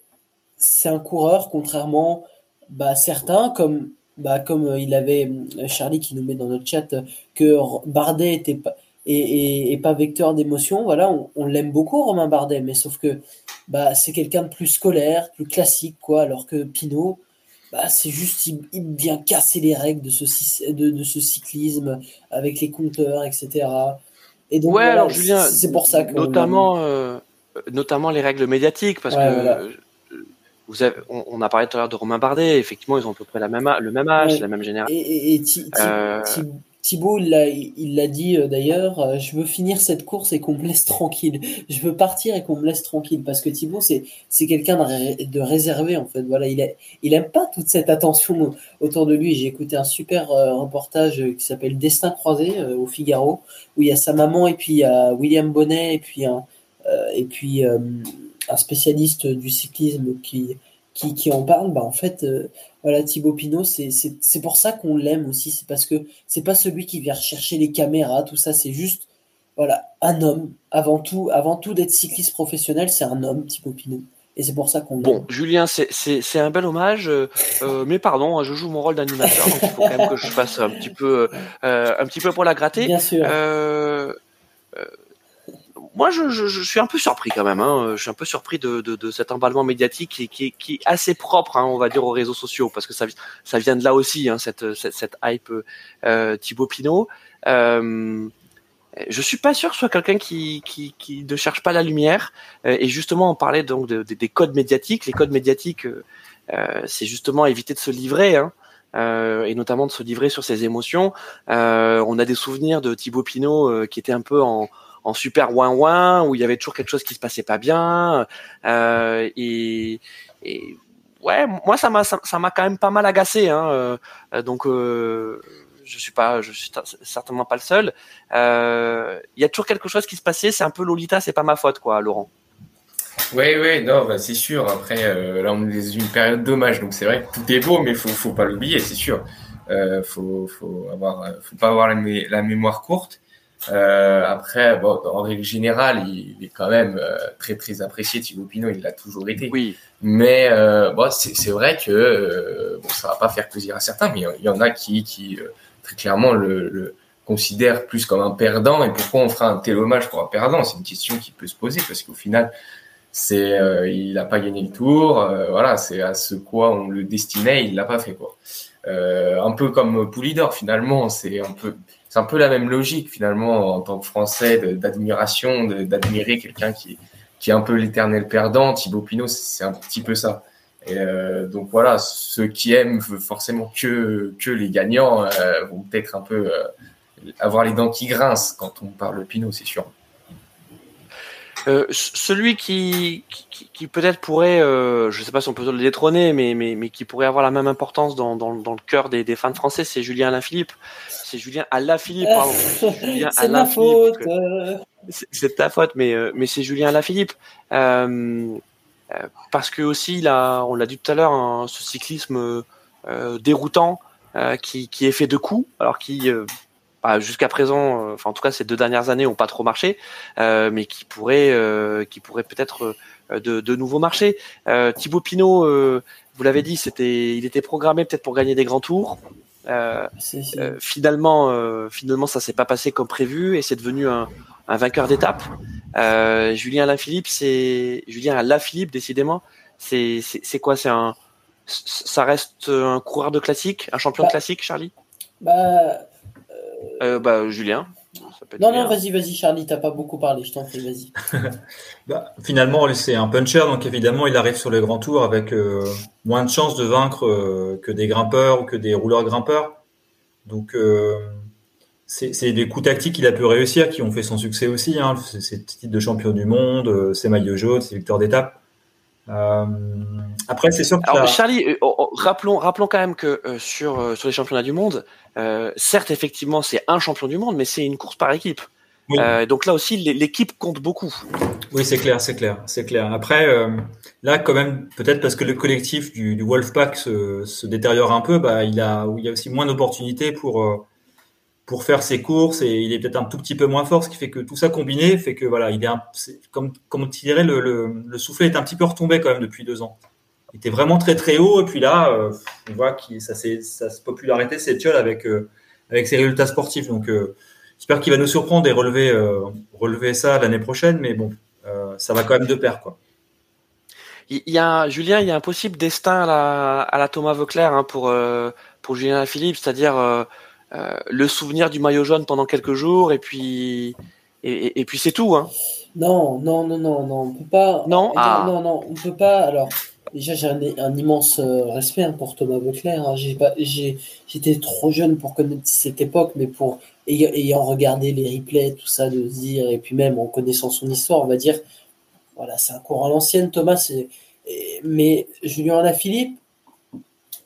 c'est un coureur, contrairement bah, certains, comme bah, comme euh, il avait euh, Charlie qui nous met dans notre chat que Bardet était pas et, pas vecteur d'émotion, voilà, on, l'aime beaucoup Romain Bardet, mais sauf que bah c'est quelqu'un de plus scolaire, plus classique quoi, alors que Pinot, bah c'est juste il, vient casser les règles de ce de, ce cyclisme avec les compteurs, etc. Et donc ouais, alors Julien, c'est pour ça que notamment euh, notamment les règles médiatiques parce que vous avez, on, a parlé tout à l'heure de Romain Bardet. Effectivement, ils ont à peu près la même, le même âge, la même génération. Et, et, euh, Thibaut, il l'a dit euh, d'ailleurs, euh, je veux finir cette course et qu'on me laisse tranquille. Je veux partir et qu'on me laisse tranquille parce que Thibaut, c'est c'est quelqu'un de, de, réservé en fait. Voilà, il est, il aime pas toute cette attention autour de lui. J'ai écouté un super reportage qui s'appelle Destin croisé au Figaro où il y a sa maman et puis il y a William Bonnet et puis un et puis un spécialiste du cyclisme qui, qui, qui en parle, bah en fait, euh, voilà, Thibaut Pinot, c'est pour ça qu'on l'aime aussi. C'est parce que c'est pas celui qui vient rechercher les caméras, tout ça. C'est juste, voilà, un homme. Avant tout, avant tout d'être cycliste professionnel, c'est un homme, Thibaut Pinot. Et c'est pour ça qu'on Bon, Julien, c'est un bel hommage, euh, euh, mais pardon, je joue mon rôle d'animateur, donc il faut quand même que je fasse un petit peu, un petit peu pour la gratter. Bien sûr moi, je, je, je, suis un peu surpris quand même. Hein. Je suis un peu surpris de, de, de cet emballement médiatique qui, qui, qui est assez propre, hein, on va dire, aux réseaux sociaux, parce que ça, ça vient de là aussi, hein, cette, cette, cette, hype euh, Thibaut Pinot. Euh, je suis pas sûr que ce soit quelqu'un qui, qui, qui, ne cherche pas la lumière. Euh, et justement, on parlait donc de, des codes médiatiques. Les codes médiatiques, euh, euh, c'est justement éviter de se livrer. Hein. Euh, et notamment de se livrer sur ses émotions. Euh, on a des souvenirs de Thibaut Pinot qui était un peu en, en super ouin ouin où il y avait toujours quelque chose qui se passait pas bien euh, et, ouais moi ça m'a ça m'a quand même pas mal agacé hein, euh, donc euh, je suis pas je suis certainement pas le seul il y a toujours quelque chose qui se passait c'est un peu Lolita c'est pas ma faute quoi Laurent oui, oui, non, bah, c'est sûr. Après, là, on est dans une période dommage, donc c'est vrai que tout est beau, mais faut, faut pas l'oublier, c'est sûr. Euh, faut, faut avoir, faut pas avoir la mémoire courte. Euh, après, bon, en règle générale, il, est quand même euh, très très apprécié. Thibaut Pinot, il l'a toujours été. Oui. Mais euh, bon, c'est vrai que bon, ça va pas faire plaisir à certains, mais il y en a qui, qui très clairement le, le considèrent plus comme un perdant. Et pourquoi on fera un tel hommage pour un perdant? C'est une question qui peut se poser parce qu'au final, c'est il n'a pas gagné le tour. voilà, c'est à ce quoi on le destinait, il l'a pas fait quoi. un peu comme Poulidor finalement, c'est un peu c'est un peu la même logique finalement en tant que Français d'admiration, d'admirer quelqu'un qui, qui est un peu l'éternel perdant. Thibaut Pinot, c'est un petit peu ça. Euh, donc voilà, ceux qui aiment forcément que, que les gagnants euh, vont peut-être un peu euh, avoir les dents qui grincent quand on parle Pinot, c'est sûr. Celui qui, qui, peut-être pourrait, je ne sais pas si on peut le détrôner, mais, mais, mais qui pourrait avoir la même importance dans, dans, le cœur des, des fans français, c'est Julien Alaphilippe. C'est Julien Alaphilippe, pardon. [LAUGHS] C'est ma faute. C'est ta faute, mais, euh, mais c'est Julien Alaphilippe. Euh, parce que aussi, a, on l'a dit tout à l'heure, ce cyclisme déroutant qui, qui est fait de coups, alors qui bah, jusqu'à présent, enfin en tout cas ces deux dernières années, ont pas trop marché, mais qui pourraient, qui pourraient peut-être de, de nouveaux marcher. Thibaut Pinot, vous l'avez dit, c'était, il était programmé peut-être pour gagner des grands tours. Euh, finalement, euh, finalement, ça s'est pas passé comme prévu et c'est devenu un, un vainqueur d'étape. Euh, Julien Alaphilippe, c'est Julien Alaphilippe, décidément. C'est c'est quoi? C'est un ça reste un coureur de classique, un champion de bah, classique, Charlie? Bah, euh, bah Julien. Non, non, vas-y, vas-y, Charlie, t'as pas beaucoup parlé, je t'en prie, vas-y. [LAUGHS] [LAUGHS] bah, finalement, c'est un puncher, donc évidemment, il arrive sur les grands tours avec euh, moins de chances de vaincre euh, que des grimpeurs ou que des rouleurs grimpeurs. Donc, euh, c'est des coups tactiques qu'il a pu réussir qui ont fait son succès aussi. Hein. C'est titre de champion du monde, c'est maillot jaune, c'est victoire d'étape. Euh, après, c'est sûr que Charlie, euh, oh, oh, rappelons, rappelons quand même que euh, sur sur les championnats du monde, certes effectivement c'est un champion du monde, mais c'est une course par équipe. donc là aussi, l'équipe compte beaucoup. Oui, c'est clair, c'est clair, c'est clair. Après, là, quand même, peut-être parce que le collectif du, du Wolfpack se, se, détériore un peu, bah, il a, il y a aussi moins d'opportunités pour pour faire ses courses et il est peut-être un tout petit peu moins fort, ce qui fait que tout ça combiné fait que voilà, il est, un, comme comme tu dirais le, le, le, soufflet est un petit peu retombé quand même depuis deux ans. Il était vraiment très très haut et puis là, euh, on voit que ça s'est sa popularité s'étiole avec euh, avec ses résultats sportifs. Donc euh, j'espère qu'il va nous surprendre et relever relever ça l'année prochaine, mais bon, ça va quand même de pair quoi. Il y a Julien, il y a un possible destin à la, à la Thomas Vauclair hein, pour pour Julien Philippe, c'est-à-dire euh, le souvenir du maillot jaune pendant quelques jours et puis et, puis c'est tout. Hein. Non, non, non, non, non, on peut pas. Non, ah. non, non, on peut pas. Alors déjà j'ai un, immense euh, respect hein, pour Thomas Vauclair. Hein. J'ai j'étais trop jeune pour connaître cette époque, mais pour ayant regardé les replays, tout ça, de se dire et puis même en connaissant son histoire, on va dire, voilà, c'est un courant à l'ancienne, Thomas. Mais Julien Alaphilippe,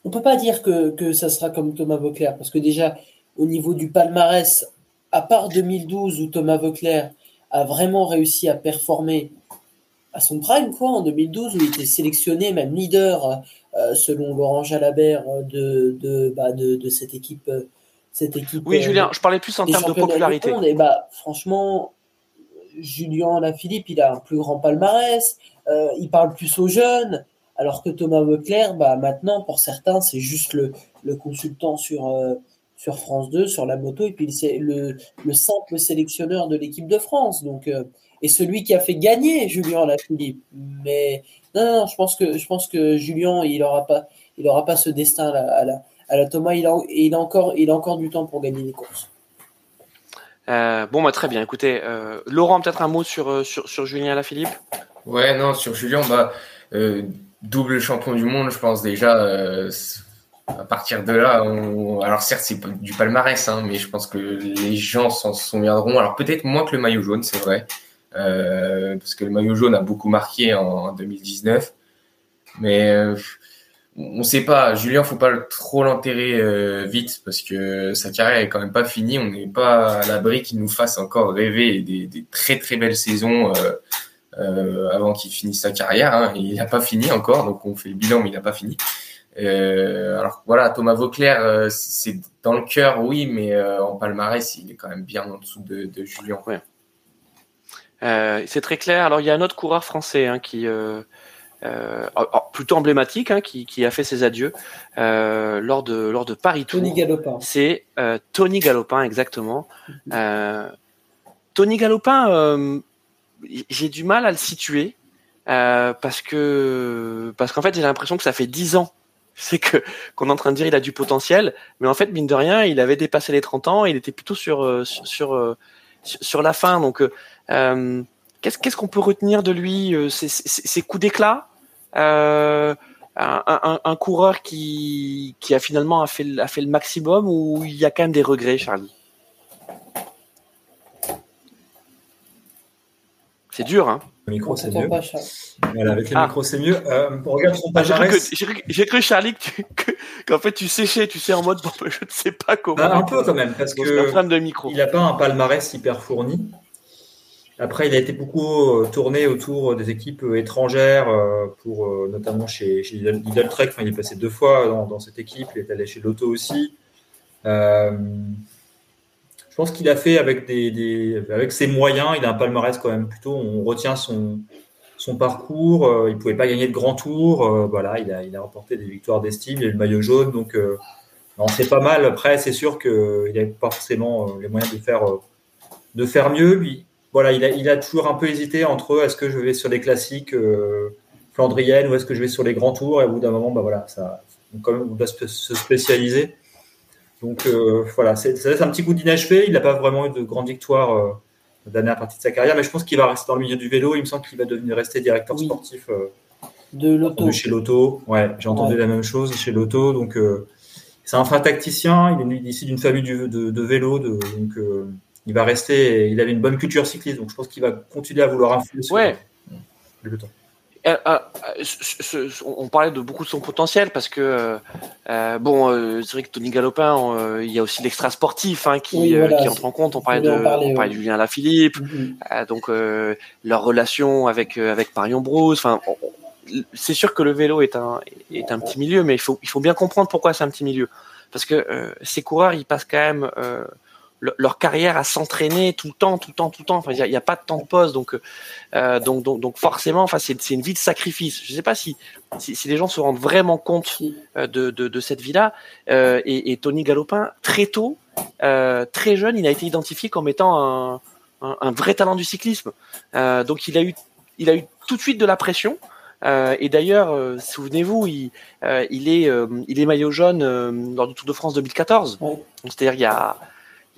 on peut pas dire que, que ça sera comme Thomas Vauclair, parce que déjà, au niveau du palmarès, à part 2012 où Thomas Vauclair a vraiment réussi à performer à son prime, quoi, en 2012, où il était sélectionné, même leader, euh, selon Laurent Jalabert, de, de, bah, de, de, cette équipe. Euh, cette équipe oui, Julien, je parlais plus en termes de popularité. et bah, franchement, Julien Lafilippe, il a un plus grand palmarès, euh, il parle plus aux jeunes, alors que Thomas Vauclair, bah, maintenant, pour certains, c'est juste le, le consultant sur, sur France 2, sur la moto, et puis c'est le, le simple sélectionneur de l'équipe de France. Donc, euh, et celui qui a fait gagner Julien Lafilippe. Mais non, non, je pense que je pense que Julien, il aura pas, il aura pas ce destin à la, à la, à la Thomas. Il a, il a encore, il a encore du temps pour gagner les courses. Euh, bon, bah, très bien. Écoutez, euh, Laurent, peut-être un mot sur, sur, sur Julien Lafilippe? Ouais, non, sur Julien, bah, double champion du monde, je pense déjà à partir de là, on... alors certes c'est du palmarès, hein, mais je pense que les gens s'en souviendront. Alors peut-être moins que le maillot jaune, c'est vrai, euh, parce que le maillot jaune a beaucoup marqué en 2019. Mais euh, on ne sait pas. Julien, faut pas trop l'enterrer euh, vite parce que sa carrière est quand même pas finie. On n'est pas à l'abri qu'il nous fasse encore rêver des, des, très très belles saisons. avant qu'il finisse sa carrière, hein. il n'a pas fini encore, donc on fait le bilan, mais il n'a pas fini. Euh, alors voilà, Thomas Vauclair, euh, c'est dans le cœur, oui, mais euh, en palmarès, il est quand même bien en dessous de, de Julien. c'est très clair. Alors il y a un autre coureur français hein, qui, plutôt emblématique, hein, qui, qui, a fait ses adieux lors de lors de Paris Tour. Tony Galopin. C'est Tony Galopin, exactement. Tony Galopin, j'ai du mal à le situer. parce que parce qu'en fait j'ai l'impression que ça fait dix ans c'est que qu'on est en train de dire il a du potentiel, mais en fait mine de rien, il avait dépassé les 30 ans, il était plutôt sur euh, sur euh, sur, la fin. Donc euh, qu'est-ce qu'est-ce qu'on peut retenir de lui Ses coups d'éclat, un, un, coureur qui qui a finalement a fait a fait le maximum ou il y a quand même des regrets, Charlie? C'est dur, hein le micro, c'est mieux. voilà, avec le ah. micro, c'est mieux. Euh, regarde son ah, J'ai cru, Charlie, qu'en fait, tu séchais, tu sais, en mode, bon, je ne sais pas comment. Bah, un peu quand même, parce que de micro. il n'a pas un palmarès hyper fourni. Après, il a été beaucoup euh, tourné autour des équipes euh, étrangères, pour notamment chez, chez Lidl Trek. Enfin, il est passé deux fois dans, dans, cette équipe. Il est allé chez Lotto aussi. Euh, pense qu'il a fait avec, des, avec ses moyens. Il a un palmarès quand même plutôt. On retient son, parcours. Euh, il pouvait pas gagner de grands tours. Euh, voilà, il a, remporté des victoires d'estime. Il a le maillot jaune. Donc, euh, c'est pas mal. Après, c'est sûr qu'il n'avait pas forcément les moyens de faire, de faire mieux. Voilà, il a, toujours un peu hésité entre est-ce que je vais sur les classiques flandriennes ou est-ce que je vais sur les grands tours. Et au bout d'un moment, bah voilà, ça, même, on doit se spécialiser. Donc voilà, c'est, ça un petit coup d'inachevé. Il n'a pas vraiment eu de grandes victoires dernière partie de sa carrière, mais je pense qu'il va rester dans le milieu du vélo. Il me semble qu'il va devenir rester directeur sportif euh, de l'auto. chez l'auto. Ouais, j'ai entendu la même chose chez l'auto. Donc euh, c'est un fin tacticien. Il est issu d'une famille de, de, vélo, de, donc euh, il va rester. Il avait une bonne culture cycliste, donc je pense qu'il va continuer à vouloir influencer ouais. le temps. Euh, euh, on parlait de beaucoup de son potentiel parce que euh, bon, c'est vrai que Tony Galopin, il y a aussi l'extra sportif hein, qui, entre en compte. On parlait de, on parlait de Julien Lafilippe, mm-hmm. donc leur relation avec avec Marion Brousse. Enfin, c'est sûr que le vélo est un est un petit milieu, mais il faut il faut bien comprendre pourquoi c'est un petit milieu parce que ces coureurs, ils passent quand même leur carrière à s'entraîner tout le temps, tout le temps, tout le temps. Enfin, il n'y a, pas de temps de pause, donc, euh, donc, donc, donc, forcément, enfin, c'est, une vie de sacrifice. Je ne sais pas si, si, si, les gens se rendent vraiment compte euh, de, de, de, cette vie-là. Euh, et, et, Tony Galopin, très tôt, euh, très jeune, il a été identifié comme étant un, un, un vrai talent du cyclisme. Donc, il a eu, il a eu tout de suite de la pression. Euh, et d'ailleurs, euh, souvenez-vous, il, il, est, il est maillot jaune lors du Tour de France 2014. C'est-à-dire il y a,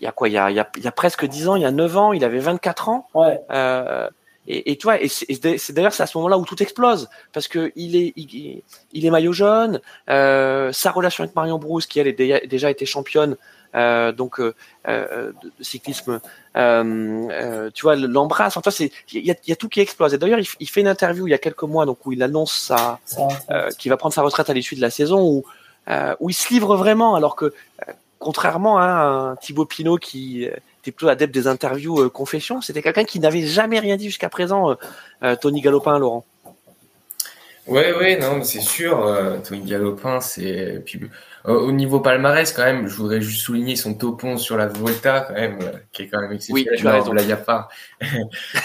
il y a quoi il y a, il y a, il y a presque 10 ans, il y a 9 ans, il avait 24 ans. Ouais. Euh, et, et tu vois, et c'est d'ailleurs c'est à ce moment-là où tout explose parce que il est il, il est maillot jaune, euh, sa relation avec Marion Brousse qui elle est déjà, été championne euh, donc euh, de cyclisme, tu vois l'embrasse. Enfin, c'est il y a, y a, tout qui explose. Et d'ailleurs il, il, fait une interview il y a quelques mois donc où il annonce sa qu'il va prendre sa retraite à l'issue de la saison où où il se livre vraiment alors que contrairement à un Thibaut Pinot qui euh, était plutôt adepte des interviews euh, confessions, c'était quelqu'un qui n'avait jamais rien dit jusqu'à présent, euh, Tony Galopin, Laurent. Ouais, ouais, non, c'est sûr. Tony Galopin, c'est. Puis, au niveau palmarès, quand même, je voudrais juste souligner son topon sur la Volta, quand même, qui est quand même exceptionnel. Oui, tu as raison. Là, a pas.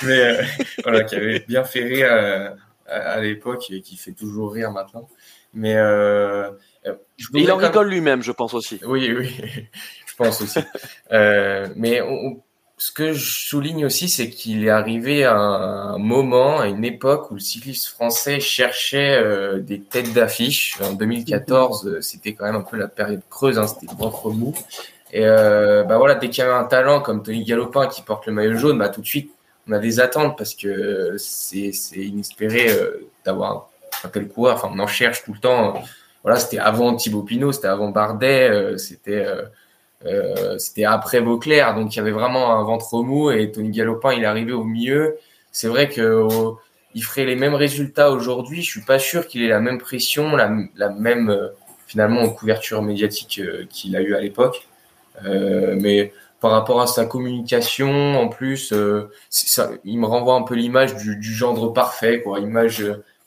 Mais [LAUGHS] voilà, qui avait bien fait rire à, l'époque et qui fait toujours rire maintenant. Mais il en rigole lui-même, je pense aussi. Oui, oui, [LAUGHS] je pense aussi. euh, mais ce que je souligne aussi, c'est qu'il est arrivé à un moment, à une époque où le cycliste français cherchait euh, des têtes d'affiche. En 2014, euh, c'était quand même un peu la période creuse, hein, c'était le ventre mou. Et euh, bah voilà, dès qu'il y avait un talent comme Tony Galopin qui porte le maillot jaune, bah tout de suite, on a des attentes parce que c'est inespéré d'avoir un tel coureur. Enfin, on en cherche tout le temps voilà, c'était avant Thibaut Pinot, c'était avant Bardet, euh, c'était euh, euh, c'était après Vauclair, donc il y avait vraiment un ventre mou et Tony Galopin, il arrivé au milieu. C'est vrai que il ferait les mêmes résultats aujourd'hui. Je suis pas sûr qu'il ait la même pression, la, la même finalement couverture médiatique qu'il a eu à l'époque. mais par rapport à sa communication, en plus, ça, il me renvoie un peu l'image du, du, gendre parfait, quoi. Image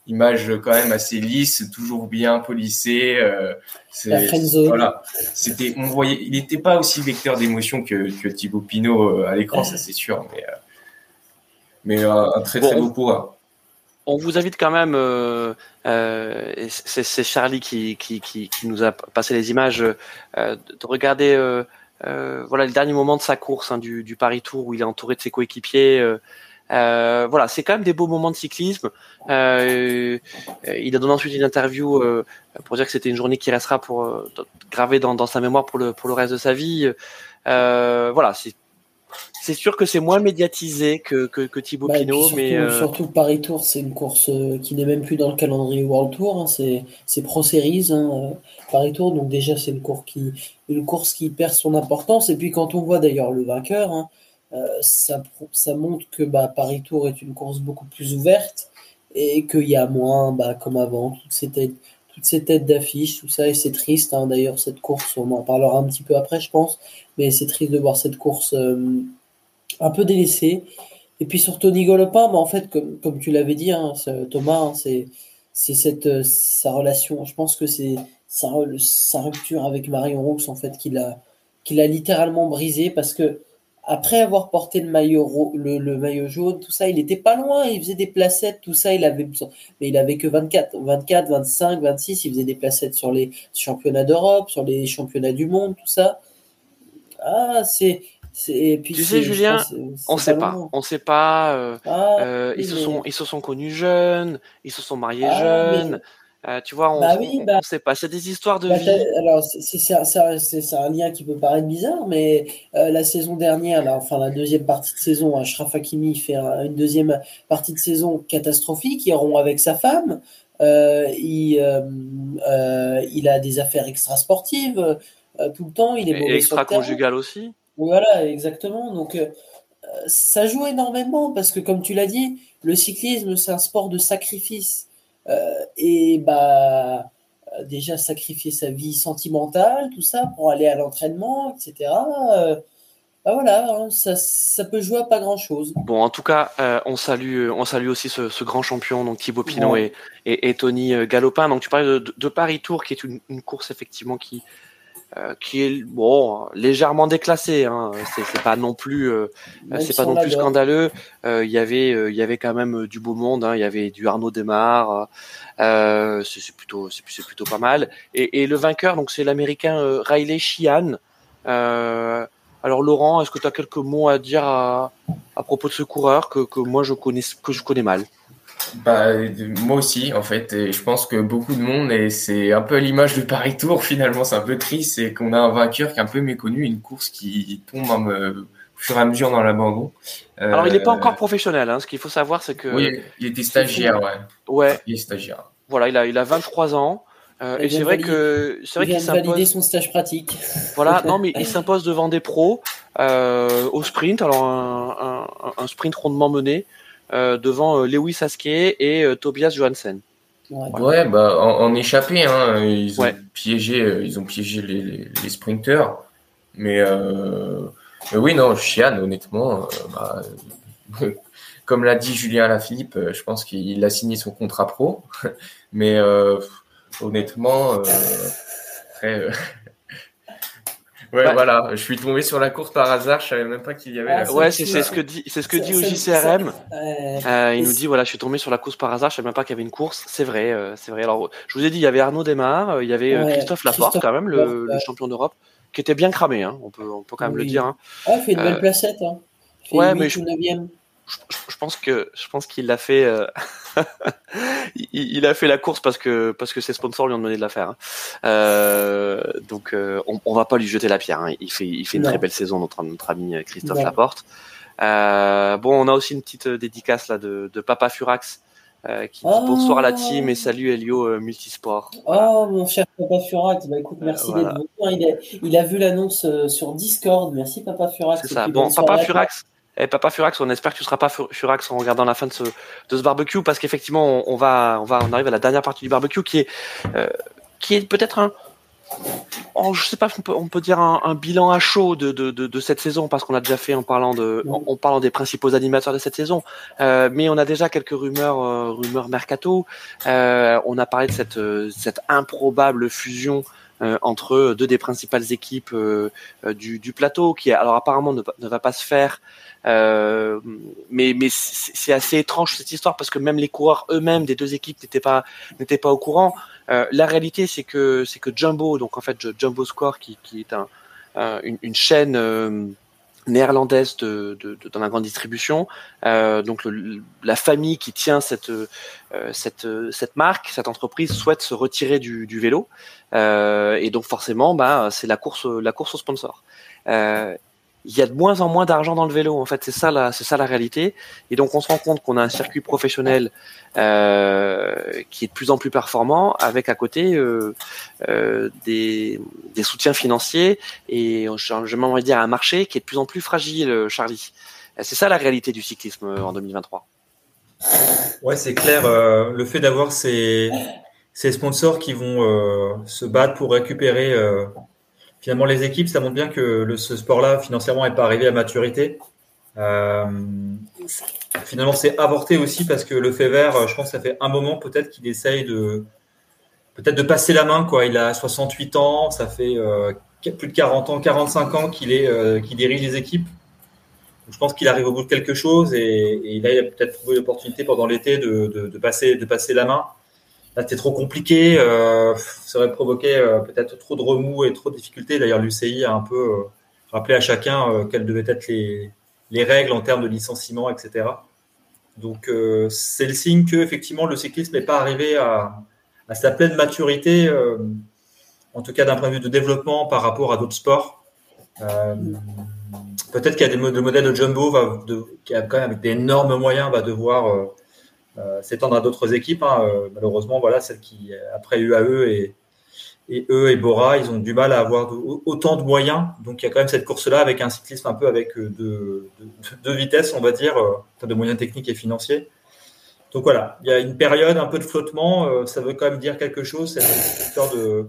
image quand même assez lisse, toujours bien polissée. Euh, voilà, c'était, on voyait, il n'était pas aussi vecteur d'émotion que, que Thibaut Pinot euh, à l'écran, ça c'est sûr, mais, euh, mais un très très beau coureur. On vous invite quand même, c'est Charlie qui, qui, qui, qui, nous a passé les images, de regarder voilà le dernier moment de sa course hein, du, du Paris Tour où il est entouré de ses coéquipiers. Euh, voilà, c'est quand même des beaux moments de cyclisme. Euh, il a donné ensuite une interview euh, pour dire que c'était une journée qui restera pour euh, gravée dans, dans, sa mémoire pour le pour le reste de sa vie. Euh, voilà, c'est c'est sûr que c'est moins médiatisé que, que, que Thibaut bah, Pinot, surtout, mais surtout Paris Tour, c'est une course qui n'est même plus dans le calendrier World Tour. Hein, c'est c'est Pro Series, hein, Paris Tour, donc déjà c'est une course qui une course qui perd son importance. Et puis quand on voit d'ailleurs le vainqueur. Hein, euh, ça, ça montre que bah, Paris Tour est une course beaucoup plus ouverte et qu'il y a moins, bah, comme avant, toutes ces têtes, toutes ces têtes d'affiche, tout ça, et c'est triste. Hein, D'ailleurs, cette course, on en parlera un petit peu après, je pense, mais c'est triste de voir cette course euh, un peu délaissée. Et puis sur Tony Golopin, bah, en fait, comme, comme tu l'avais dit, hein, Thomas, hein, c'est c'est cette euh, sa relation. Je pense que c'est sa, sa rupture avec Marion Roux en fait qui l'a qui l'a littéralement brisé parce que après avoir porté le maillot, le, maillot jaune, tout ça, il était pas loin, il faisait des placettes, tout ça, il avait, mais il avait que 24, 24, 25, 26, il faisait des placettes sur les championnats d'Europe, sur les championnats du monde, tout ça. Ah, c'est, puis tu sais, Julien, on sait pas. On sait pas. ils, se sont, ils se sont connus jeunes, ils se sont mariés ah, jeunes. Euh, tu vois, on bah ne bah sait pas. C'est des histoires de bah, vie. Alors, c'est un lien qui peut paraître bizarre, mais euh, la saison dernière, là, enfin la deuxième partie de saison, Ashraf Hakimi fait une deuxième partie de saison catastrophique. Il rompt avec sa femme. Euh, il, il a des affaires extra-sportives tout le temps. Il est Et extra-conjugal aussi. Voilà, exactement. Donc, ça joue énormément parce que, comme tu l'as dit, le cyclisme, c'est un sport de sacrifice. Euh, et bah déjà sacrifier sa vie sentimentale, tout ça, pour aller à l'entraînement, etc. Euh, bah voilà, hein, ça, ça, peut jouer à pas grand chose. Bon, en tout cas, euh, on salue, on salue aussi ce, grand champion, donc Thibaut Pinot et, et, Tony Galopin. Donc tu parlais de, Paris Tour, qui est une course effectivement qui, euh, qui est bon légèrement déclassé. Hein. C'est pas non plus, euh, c'est pas non plus scandaleux. Euh, il y avait, il y avait quand même du beau monde. Hein. Il y avait du Arnaud Demar. c'est plutôt, c'est plutôt pas mal. Et, et le vainqueur, donc c'est l'Américain Riley Sheehan. alors Laurent, est-ce que tu as quelques mots à dire à, à propos de ce coureur que, que moi je connais, que je connais mal? Bah, moi aussi, en fait, et je pense que beaucoup de monde, et c'est un peu l'image de Paris Tour, [LAUGHS] finalement, c'est un peu triste, c'est qu'on a un vainqueur qui est un peu méconnu, une course qui tombe au fur et à mesure dans l'abandon. Alors, il n'est pas encore professionnel, hein. ce qu'il faut savoir, c'est que. Oui, il était stagiaire, ouais. Ouais. Il est stagiaire. Voilà, il a, il a 23 ans. Euh, et c'est vrai que c'est vrai qu'il s'impose. valider son stage pratique. Voilà, [LAUGHS] non mais il s'impose devant des pros euh, au sprint. Alors un, un, un sprint rondement mené. Euh, devant euh, Lewis Askey et euh, Tobias Johansen. Ouais, bah en, échappé, hein, ils ont piégé, ils ont piégé les, les, sprinters. Mais, mais, oui, non, Chian, honnêtement, bah, [LAUGHS] comme l'a dit Julien Lafilippe, je pense qu'il a signé son contrat pro. [LAUGHS] Mais honnêtement, après, Ouais, voilà, je suis tombé sur la course par hasard, je savais même pas qu'il y avait. la ouais, c'est ce que dit, c'est ce que dit au JCRM. Euh, il nous dit voilà, je suis tombé sur la course par hasard, je savais même pas qu'il y avait une course. C'est vrai, euh, c'est vrai. Alors, je vous ai dit, il y avait Arnaud Desmar, euh, il y avait Christophe Laporte quand même, le, champion d'Europe, qui était bien cramé. Hein, on peut, on peut quand même le dire. Hein. Ah, il fait une belle placette. Hein. ouais, mais je, je, pense que je pense qu'il l'a fait. Euh, [LAUGHS] il, a fait la course parce que parce que ses sponsors lui ont demandé de la faire. Hein. Euh, donc euh, on, on va pas lui jeter la pierre. Hein. Il fait il fait une très belle saison notre notre ami Christophe Laporte. bon, on a aussi une petite dédicace là de, de Papa Furax. qui dit bonsoir à la team et salut Elio Multisport. Oh mon cher Papa Furax, bah écoute merci d'être Il a, il a vu l'annonce sur Discord. Merci Papa Furax. C'est ça. Bon Papa Furax, eh, Papa Furax, on espère que tu seras pas Furax en regardant la fin de ce, barbecue parce qu'effectivement, on, va, on va, on arrive à la dernière partie du barbecue qui est, euh, qui peut-être un, oh, je sais pas, on peut, peut dire un, bilan à chaud de, cette saison parce qu'on a déjà fait en parlant de, des principaux animateurs de cette saison. Euh, mais on a déjà quelques rumeurs, euh, rumeurs mercato. on a parlé de cette improbable fusion entre deux des principales équipes du, du, plateau qui alors apparemment ne, va pas se faire euh, mais mais c'est assez étrange cette histoire parce que même les coureurs eux-mêmes des deux équipes n'étaient pas n'étaient pas au courant. Euh, la réalité c'est que c'est que Jumbo donc en fait Jumbo Score qui, qui est un, une, une, chaîne euh, néerlandaise de, de, de, dans la grande distribution. Euh, donc le, la famille qui tient cette, euh, cette, cette marque, cette entreprise souhaite se retirer du, du vélo. Euh, et donc forcément, bah, c'est la course, la course au sponsor. Euh, il y a de moins en moins d'argent dans le vélo. En fait, c'est ça la, c'est ça la réalité. Et donc, on se rend compte qu'on a un circuit professionnel euh, qui est de plus en plus performant, avec à côté euh, euh, des, des soutiens financiers et, je envie dire, un marché qui est de plus en plus fragile, Charlie. C'est ça la réalité du cyclisme en 2023. Ouais, c'est clair. Euh, le fait d'avoir ces, ces sponsors qui vont euh, se battre pour récupérer finalement, les équipes, ça montre bien que ce sport-là, financièrement, n'est pas arrivé à maturité. Euh, finalement, c'est avorté aussi parce que le fait vert, je pense que ça fait un moment peut-être qu'il essaye de peut-être de passer la main. Quoi. Il a 68 ans, ça fait euh, plus de 40 ans, 45 ans qu'il est, euh, dirige les équipes. je pense qu'il arrive au bout de quelque chose et, il a peut-être trouvé l'opportunité pendant l'été de, de, passer, de passer la main. Là, c'était trop compliqué. Euh, ça aurait provoqué euh, peut-être trop de remous et trop de difficultés. D'ailleurs, l'UCI a un peu euh, rappelé à chacun quelles devaient être les, les, règles en termes de licenciement, etc. Donc, c'est le signe que effectivement le cyclisme n'est pas arrivé à, sa pleine maturité, en tout cas d'un point de vue de développement par rapport à d'autres sports. Peut-être qu'il y a des le modèle de Jumbo qui a quand même avec d'énormes moyens va devoir s'étendre à d'autres équipes. Hein. Euh, malheureusement, voilà, celle qui après UAE et, eux et Bora, ils ont du mal à avoir autant de moyens. Donc il y a quand même cette course-là avec un cyclisme un peu avec deux de, vitesses, on va dire, de moyens techniques et financiers. Donc voilà, il y a une période un peu de flottement. ça veut quand même dire quelque chose. C'est histoire de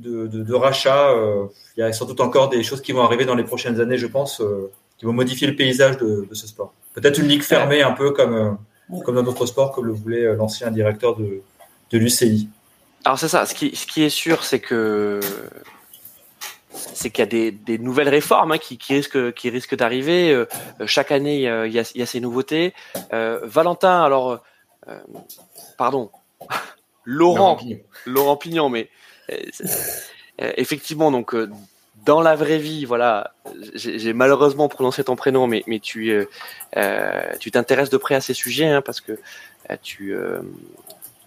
de, rachat. Euh, il y a sans doute encore des choses qui vont arriver dans les prochaines années, je pense, euh, qui vont modifier le paysage de, ce sport. Peut-être une ligue fermée un peu comme, euh, comme dans d'autres sports, comme le voulait l'ancien directeur de, de l'UCI. Alors c'est ça, ce qui, ce qui est sûr, c'est que c'est qu'il y a des, des, nouvelles réformes hein, qui, qui, risquent, qui risquent d'arriver. Euh, chaque année, il y, a, il y, a, ces nouveautés. Euh, Valentin, alors, euh, pardon, [LAUGHS] Laurent, Laurent Pignon. Laurent Pignon, mais euh, effectivement, donc euh, dans la vraie vie, voilà, j'ai malheureusement prononcé ton prénom, mais, mais tu euh, euh tu t'intéresses de près à ces sujets hein, parce que tu, euh,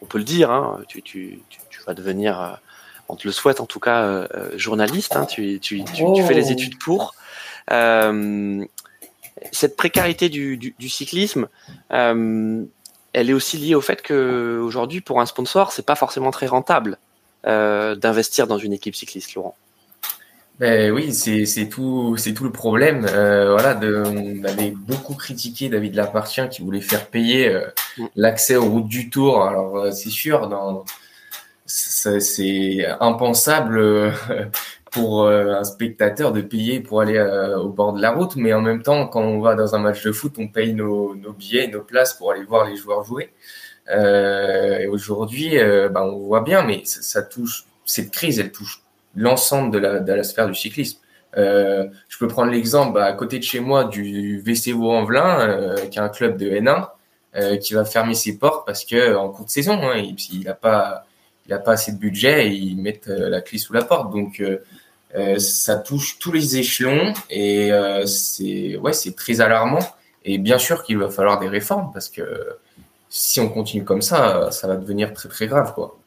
on peut le dire, hein, tu, tu, tu, vas devenir, on te le souhaite en tout cas, journaliste. Hein, tu, tu, tu, tu, fais les oh. études pour. cette précarité du, du, du cyclisme, elle est aussi liée au fait que aujourd'hui, pour un sponsor, c'est pas forcément très rentable d'investir dans une équipe cycliste, Laurent ben oui, c'est tout, c'est tout le problème. Euh, voilà, de, on avait beaucoup critiqué David Lapartien qui voulait faire payer euh, mm. l'accès aux routes du Tour. Alors euh, c'est sûr, dans, c'est impensable euh, [LAUGHS] pour un spectateur de payer pour aller au bord de la route, mais en même temps, quand on va dans un match de foot, on paye nos, nos billets, nos places pour aller voir les joueurs jouer. Euh, et aujourd'hui, euh, bah, on voit bien, mais ça, ça, touche cette crise, elle touche l'ensemble de la, de la sphère du cyclisme. Euh, je peux prendre l'exemple bah, à côté de chez moi du VC Vaux-en-Velin, euh, qui est un club de N1, euh, qui va fermer ses portes parce que en cours de saison, hein, il n'a pas, il a pas assez de budget et ils mettent euh, la clé sous la porte. Donc euh, ça touche tous les échelons et c'est ouais, c'est très alarmant. Et bien sûr qu'il va falloir des réformes parce que si on continue comme ça, ça va devenir très très grave quoi.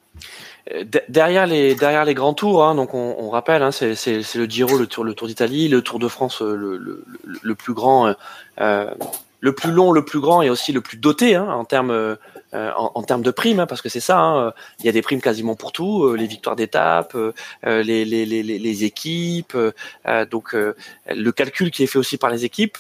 Euh, derrière les derrière les grands tours, hein, donc on, on rappelle, hein, c'est le Giro, le Tour, le Tour d'Italie, le Tour de France, euh, le, le, le plus grand, euh, le plus long, le plus grand et aussi le plus doté hein, en termes euh, en, termes de primes, hein, parce que c'est ça. Hein, il y a des primes quasiment pour tout, les victoires d'étape, les, les, les, les, équipes. donc le calcul qui est fait aussi par les équipes,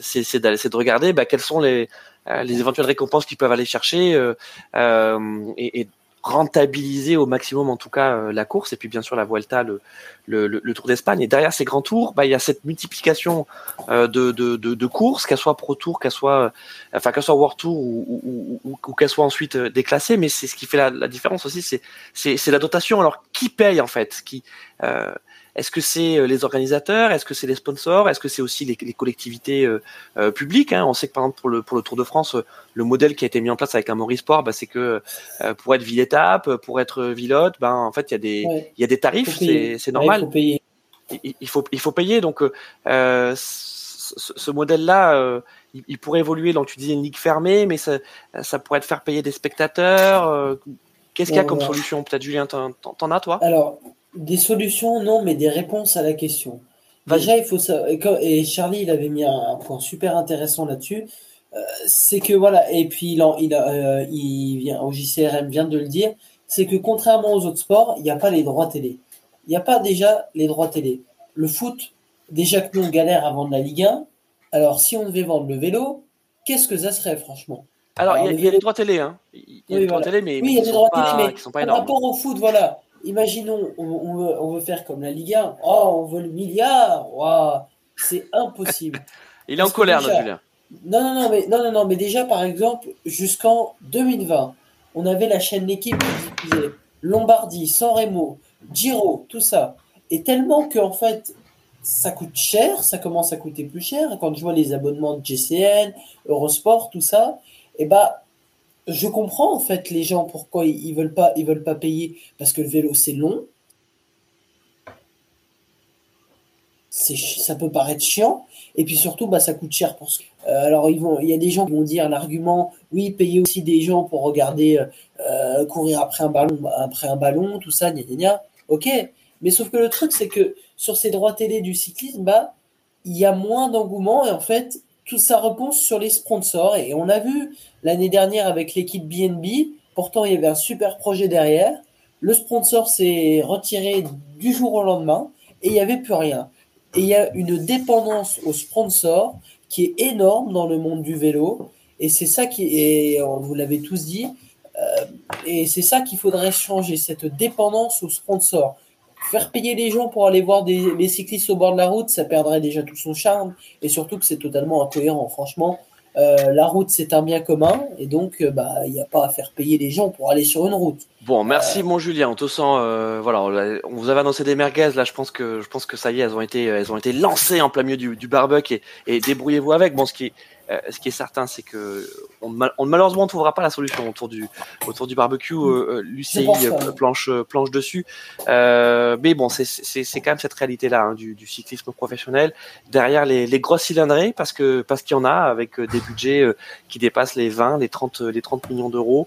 c'est de regarder bah, quels sont les euh, les éventuelles récompenses qu'ils peuvent aller chercher euh, euh, et, et rentabiliser au maximum en tout cas la course et puis bien sûr la Vuelta, le, le, le Tour d'Espagne. Et derrière ces grands tours, bah, il y a cette multiplication euh, de, de, de, de, courses, qu'elles soient Pro Tour, qu'elles soient, enfin qu'elles soient World Tour ou, ou, ou, ou qu'elles soient ensuite déclassées. Mais c'est ce qui fait la, la différence aussi, c'est c'est la dotation. Alors qui paye en fait? Qui euh, est-ce que c'est euh, les organisateurs? Est-ce que c'est les sponsors? Est-ce que c'est aussi les, les collectivités euh, euh, publiques hein? On sait que par exemple pour le, pour le Tour de France, le modèle qui a été mis en place avec un Maurice Sport, bah, c'est que euh, pour être ville étape, pour être vilote, ben en fait il y a des ouais. il y a des tarifs, c'est normal. Ouais, il, faut payer. Il, il, faut il faut payer donc ce, ce modèle-là, il, il, pourrait évoluer. Donc tu disais une ligue fermée, mais ça, ça pourrait être faire payer des spectateurs. Qu'est-ce qu'il y a comme solution? Peut-être Julien, t'en as toi? Alors des solutions, non, mais des réponses à la question. Déjà, il faut ça. Et Charlie, il avait mis un, point super intéressant là-dessus. Euh, c'est que voilà, et puis il, en, il, a, euh, il vient au JCRM vient de le dire, c'est que contrairement aux autres sports, il n'y a pas les droits télé. Il n'y a pas déjà les droits télé. Le foot, déjà que nous on galère à vendre la Ligue 1. Alors si on devait vendre le vélo, qu'est-ce que ça serait franchement? Alors, il y, y, a les droits télé, hein. Il y a oui, les droits télé, mais, oui, il y a les droits télé, mais pas par rapport au foot, voilà imaginons, on, on, veut, on, veut, faire comme la Ligue 1. Oh, on veut le milliard. Wow, c'est impossible. [LAUGHS] Il est en colère, déjà, Julien. Non, non, non, mais, non, non, non, mais déjà, par exemple, jusqu'en 2020, on avait la chaîne L'équipe qui diffusait Lombardie, San Remo, Giro, tout ça. Et tellement que, en fait, ça coûte cher, ça commence à coûter plus cher. Quand je vois les abonnements de GCN, Eurosport, tout ça, et eh bah, je comprends en fait les gens pourquoi ils veulent pas, ils veulent pas payer parce que le vélo c'est long. Ça peut paraître chiant et puis surtout bah ça coûte cher pour ce. Euh, alors ils vont, il y a des gens qui vont dire l'argument, oui payer aussi des gens pour regarder euh, courir après un ballon, après un ballon, tout ça, gna gna gna. Ok, mais sauf que le truc c'est que sur ces droits télé du cyclisme, bah il y a moins d'engouement et en fait tout ça repose sur les sponsors. Et on a vu l'année dernière avec l'équipe BNB, pourtant il y avait un super projet derrière. Le sponsor s'est retiré du jour au lendemain et il n'y avait plus rien. Et il y a une dépendance au sponsor qui est énorme dans le monde du vélo. Et c'est ça qui est, vous l'avez tous dit, euh, et c'est ça qu'il faudrait changer, cette dépendance au sponsor. Faire payer les gens pour aller voir des, les cyclistes au bord de la route, ça perdrait déjà tout son charme. Et surtout que c'est totalement incohérent. Franchement, euh, la route, c'est un bien commun. Et donc, euh, bah, il n'y a pas à faire payer les gens pour aller sur une route. Bon, merci, mon Julien. On te sent, euh, voilà, on vous avait annoncé des merguez. Là, je pense que, je pense que ça y est, elles ont été, elles ont été lancées en plein milieu du, du barbecue et, débrouillez-vous avec. Bon, ce qui euh, ce qui est certain, c'est que on, on, malheureusement on ne trouvera pas la solution autour du autour du barbecue. Euh, euh L'UCI euh, planche planche dessus, mais bon, c'est quand même cette réalité-là hein, du, du, cyclisme professionnel derrière les, les grosses cylindrées, parce que parce qu'il y en a avec des budgets qui dépassent les 20, les 30, les 30 millions d'euros,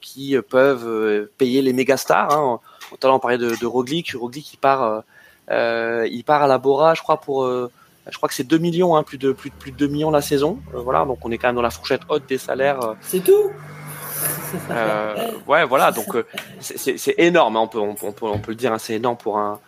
qui peuvent payer les méga stars. Hein. Tout à l'heure on parlait de, de Roglic, Roglic il part, il part à la Bora, je crois pour je crois que c'est 2 millions, hein, plus, de, plus, plus de 2 millions la saison. Euh, voilà, donc on est quand même dans la fourchette haute des salaires. Euh. c'est tout euh, Ouais, voilà, donc c'est énorme, hein, on, peut, on, peut, on peut le dire, hein, c'est énorme pour un,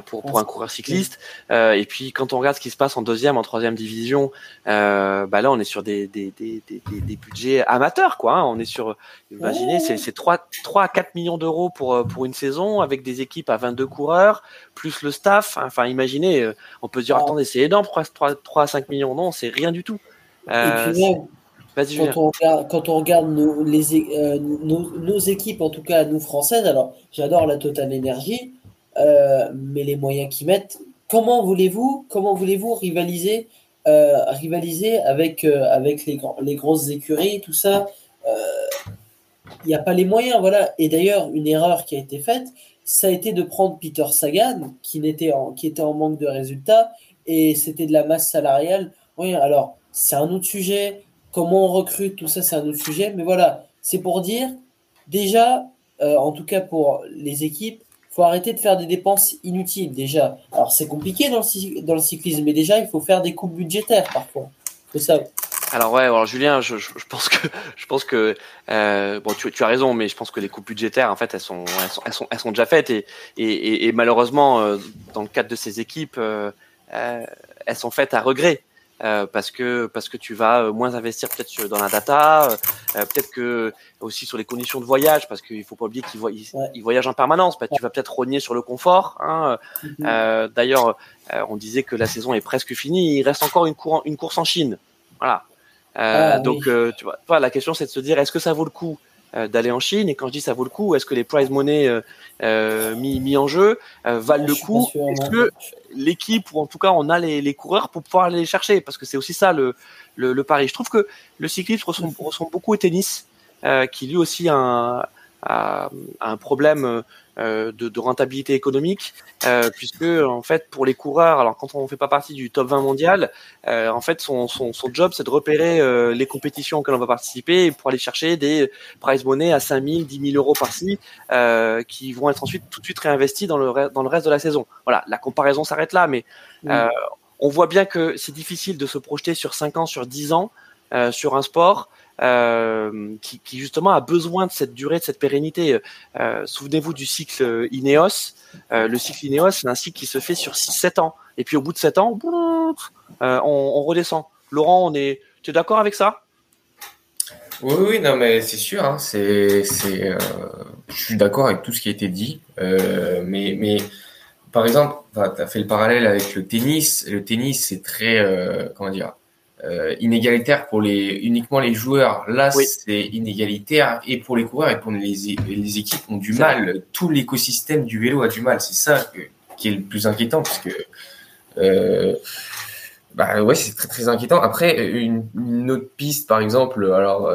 pour, pour un coureur cycliste. Euh, et puis quand on regarde ce qui se passe en deuxième, en troisième division, euh, bah là on est sur des, des, des, des, des budgets amateurs quoi. Hein. On est sur, imaginez, c'est, c'est 3, 3 à 4 millions d'euros pour, pour une saison avec des équipes à 22 coureurs, plus le staff. Enfin imaginez, on peut se dire, attendez, c'est énorme, 3, 3, à 5 millions. Non, c'est rien du tout. Euh, quand, on regarde, quand on regarde nos, les, euh, nos, nos, équipes, en tout cas nous françaises, alors j'adore la Total Energy, euh, mais les moyens qu'ils mettent, comment voulez-vous, comment voulez-vous rivaliser, euh, rivaliser avec euh, avec les les grosses écuries, tout ça Il n'y a pas les moyens, voilà. Et d'ailleurs, une erreur qui a été faite, ça a été de prendre Peter Sagan, qui n'était en, qui était en manque de résultats, et c'était de la masse salariale. Oui, alors c'est un autre sujet. Comment on recrute, tout ça, c'est un autre sujet. Mais voilà, c'est pour dire déjà, en tout cas pour les équipes, faut arrêter de faire des dépenses inutiles déjà. Alors c'est compliqué dans le, cyclisme, mais déjà il faut faire des coupes budgétaires parfois. C'est ça. Alors ouais, alors Julien, je, pense que [LAUGHS] je pense que euh, bon, tu, as raison, mais je pense que les coupes budgétaires, en fait, elles sont elles sont elles sont, déjà faites et malheureusement, euh, dans le cadre de ces équipes, euh elles sont faites à regret. Euh, parce que parce que tu vas euh, moins investir peut-être dans la data, euh, peut-être que aussi sur les conditions de voyage, parce qu'il faut pas oublier qu'ils voyagent en permanence. Bah, tu vas peut-être rogner sur le confort. Hein. Mhm. D'ailleurs, on disait que la saison est presque finie. Il reste encore une, une course en Chine. Voilà. Ah, donc, tu vois, la question c'est de se dire est-ce que ça vaut le coup euh, d'aller en Chine. Et quand je dis ça vaut le coup, est-ce que les prize money euh, euh, mis, mis en jeu valent le coup Est-ce que l'équipe ou en tout cas on a les, les coureurs pour pouvoir aller les chercher? Parce que c'est aussi ça le, le, le, pari. Je trouve que le cyclisme ressemble, ressemble beaucoup au tennis, qui lui aussi a un, a, un problème euh, de, de, rentabilité économique, euh, puisque en fait pour les coureurs, alors quand on fait pas partie du top 20 mondial, euh, en fait son, son, son job c'est de repérer euh, les compétitions auxquelles on va participer pour aller chercher des prize money à 5 000, 10 000 euros par-ci, euh, qui vont être ensuite tout de suite réinvestis dans le dans le reste de la saison. Voilà, la comparaison s'arrête là, mais on voit bien que c'est difficile de se projeter sur 5 ans, sur 10 ans sur un sport. Euh, qui, justement a besoin de cette durée, de cette pérennité. Euh, Souvenez-vous du cycle Ineos. Euh, le cycle Ineos, c'est un cycle qui se fait sur 6-7 ans. Et puis au bout de 7 ans, on, redescend. Laurent, on est, tu es d'accord avec ça? Oui, oui, non, mais c'est sûr. Hein, c'est, je suis d'accord avec tout ce qui a été dit. Mais, mais par exemple, tu as fait le parallèle avec le tennis. Le tennis, c'est très, comment dire, euh, inégalitaire pour les uniquement les joueurs. Là, c'est inégalitaire et pour les coureurs et pour les, les équipes ont du mal. Tout l'écosystème du vélo a du mal. C'est ça qui est le plus inquiétant parce que bah ouais, c'est très très inquiétant. Après, une, autre piste, par exemple, alors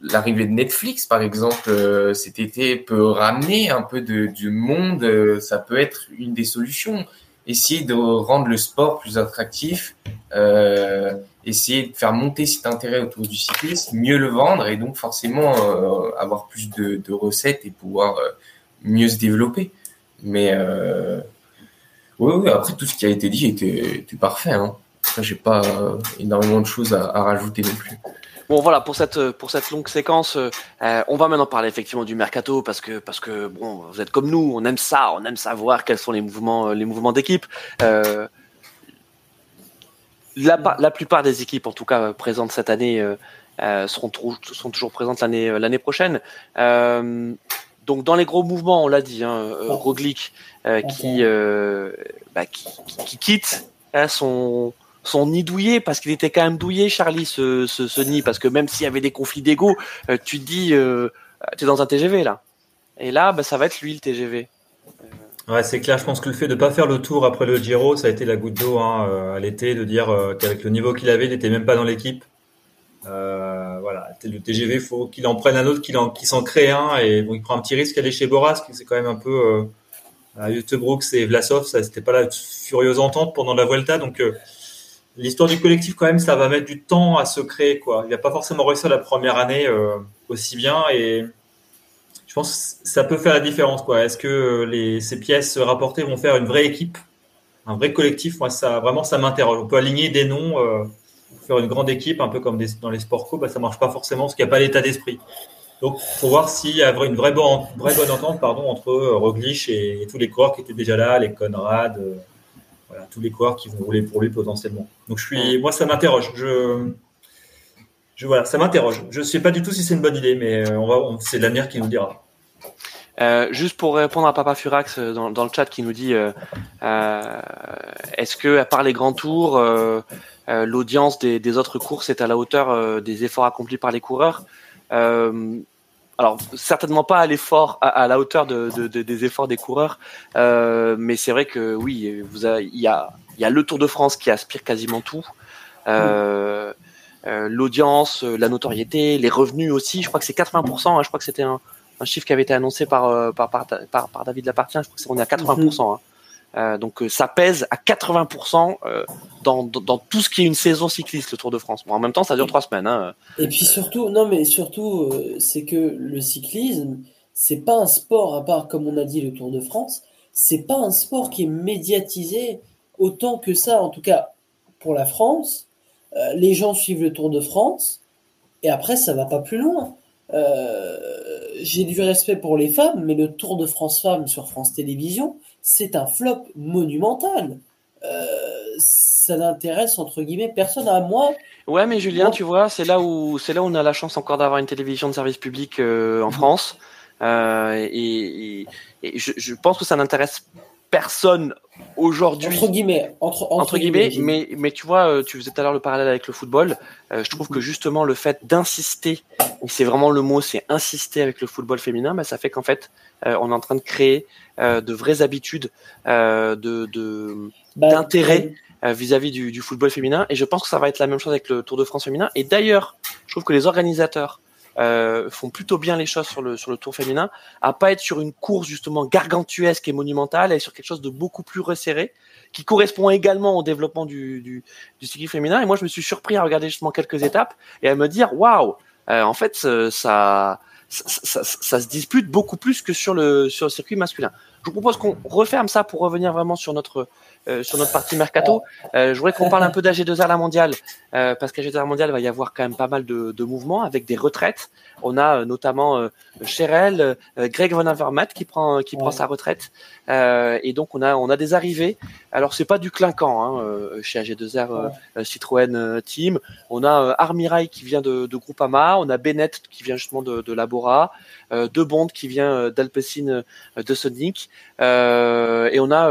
l'arrivée de Netflix, par exemple, cet été peut ramener un peu de, du monde. ça peut être une des solutions. Essayer de rendre le sport plus attractif, euh, essayer de faire monter cet intérêt autour du cyclisme, mieux le vendre et donc forcément euh, avoir plus de, recettes et pouvoir euh, mieux se développer. Mais oui, oui, après tout ce qui a été dit était, parfait. Hein. j'ai pas énormément de choses à, rajouter non plus. Bon voilà pour cette pour cette longue séquence, euh, on va maintenant parler effectivement du mercato parce que parce que bon vous êtes comme nous, on aime ça, on aime savoir quels sont les mouvements les mouvements d'équipe. Euh, la, la plupart des équipes, en tout cas présentes cette année, euh, euh seront, sont toujours présentes l'année l'année prochaine. Euh, donc dans les gros mouvements, on l'a dit, hein, Roglic qui, bah, qui, qui, quitte hein, son son nid douillet parce qu'il était quand même douillé, Charlie, ce, ce, ce nid, parce que même s'il y avait des conflits d'ego, euh, tu te dis, euh, tu es dans un TGV là. Et là, bah, ça va être lui le TGV. Ouais, c'est clair. Je pense que le fait de ne pas faire le tour après le Giro, ça a été la goutte d'eau hein, euh, à l'été, de dire qu'avec le niveau qu'il avait, il n'était même pas dans l'équipe. Euh, voilà, le TGV, faut qu'il en prenne un autre, qu'il s'en crée un, et bon, il prend un petit risque d'aller chez Boras, qui c'est quand même un peu euh, à et Vlasov, ça c'était pas la furieuse entente pendant la Vuelta, donc l'histoire du collectif, quand même, ça va mettre du temps à se créer. Quoi. Il va pas forcément réussir la première année euh, aussi bien. Et pense que ça peut faire la différence. Quoi. Est-ce que les, ces pièces rapportées vont faire une vraie équipe, un vrai collectif? Moi, ça, vraiment, ça m'interroge. On peut aligner des noms, euh, faire une grande équipe, un peu comme dans les sports co, bah, ça marche pas forcément parce qu'il n'y a pas l'état d'esprit. Donc, faut voir s'il y a une vraie bonne, vraie bonne entente pardon, entre euh, Roglic et, tous les coureurs qui étaient déjà là, les Conrad, voilà, tous les coureurs qui vont rouler pour lui potentiellement. Donc je suis, moi ça m'interroge. Je, je voilà, ça m'interroge. Je ne sais pas du tout si c'est une bonne idée, mais euh, on va, c'est l'avenir qui nous dira. Euh, juste pour répondre à Papa Furax euh, dans, le chat qui nous dit euh, est-ce que à part les grands tours, l'audience des, autres courses est à la hauteur des efforts accomplis par les coureurs? Alors certainement pas à l'effort, à, la hauteur de, de, des efforts des coureurs, mais c'est vrai que oui, il y a, le Tour de France qui aspire quasiment tout. L'audience, la notoriété, les revenus aussi. Je crois que c'est 80%. Hein, je crois que c'était un, un, chiffre qui avait été annoncé par par, par, par, par David Lapartien. Je crois que c'est on est à 80%. Hein. Euh, donc euh, ça pèse à 80% euh, dans, dans, tout ce qui est une saison cycliste, le Tour de France. Bon, en même temps, ça dure trois semaines. Hein. Et puis surtout, non mais surtout, c'est que le cyclisme, c'est pas un sport à part, comme on a dit, le Tour de France. C'est pas un sport qui est médiatisé autant que ça, en tout cas pour la France. les gens suivent le Tour de France et après ça va pas plus loin. J'ai du respect pour les femmes, mais le Tour de France femmes sur France Télévisions, c'est un flop monumental. Euh, ça n'intéresse entre guillemets personne à moi. Ouais, mais Julien, tu vois, c'est là où c'est là où on a la chance encore d'avoir une télévision de service public euh, en mhm. France. Euh, et, je, pense que ça n'intéresse personne aujourd'hui. Entre guillemets. Entre, guillemets, mais, mais tu vois, tu faisais tout à l'heure le parallèle avec le football. je trouve que justement le fait d'insister, et c'est vraiment le mot, c'est insister avec le football féminin, bah, ça fait qu'en fait, on est en train de créer euh, de vraies habitudes euh, de bah, d'intérêt euh, vis-à-vis du, du, football féminin. Et je pense que ça va être la même chose avec le Tour de France féminin. Et d'ailleurs, je trouve que les organisateurs euh, font plutôt bien les choses sur le sur le Tour féminin, à pas être sur une course justement gargantuesque et monumentale, et sur quelque chose de beaucoup plus resserré, qui correspond également au développement du, du, du féminin. Et moi, je me suis surpris à regarder justement quelques étapes et à me dire, waouh, en fait, ça ça, ça, se dispute beaucoup plus que sur le sur le circuit masculin. Je vous propose qu'on referme ça pour revenir vraiment sur notre euh, sur notre partie mercato. Euh, je voudrais qu'on parle un peu d'AG2R la mondiale euh, parce qu'AG2R mondiale va y avoir quand même pas mal de, mouvements avec des retraites. On a euh, notamment euh, Cherel, Greg Van Avermaet qui prend qui prend sa retraite et donc on a on a des arrivées. Alors c'est pas du clinquant hein, chez AG2R Citroën Team. On a Armirail qui vient de, de Groupama, on a Bennett qui vient justement de, Labora, De Bond qui vient d'Alpecin de Sonic et on a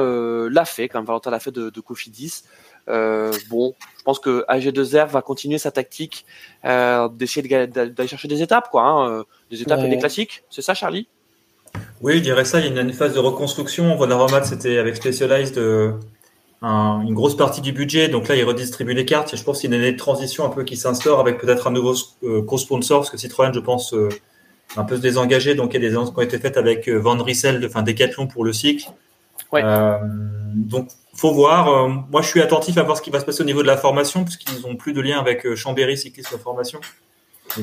Lafay quand même Valentin Lafay de, de Cofidis. Euh, bon, je pense que AG2R va continuer sa tactique euh, d'essayer d'aller chercher des étapes, quoi, hein, euh, des étapes et des classiques. C'est ça, Charlie? Oui, je dirais ça. Il y a une phase de reconstruction. Aromat, c'était avec Specialized une grosse partie du budget. Donc là, ils redistribuent les cartes. Et je pense qu'il y a une année de transition un peu qui s'instaure avec peut-être un nouveau euh, co-sponsor, parce que Citroën, je pense, euh, un peu se désengager. Donc il y a des annonces qui ont été faites avec euh, Van Rissel, enfin Decathlon pour le cycle. Ouais. Euh, donc faut voir. moi, je suis attentif à voir ce qui va se passer au niveau de la formation, puisqu'ils n'ont plus de lien avec Chambéry Cyclisme Formation.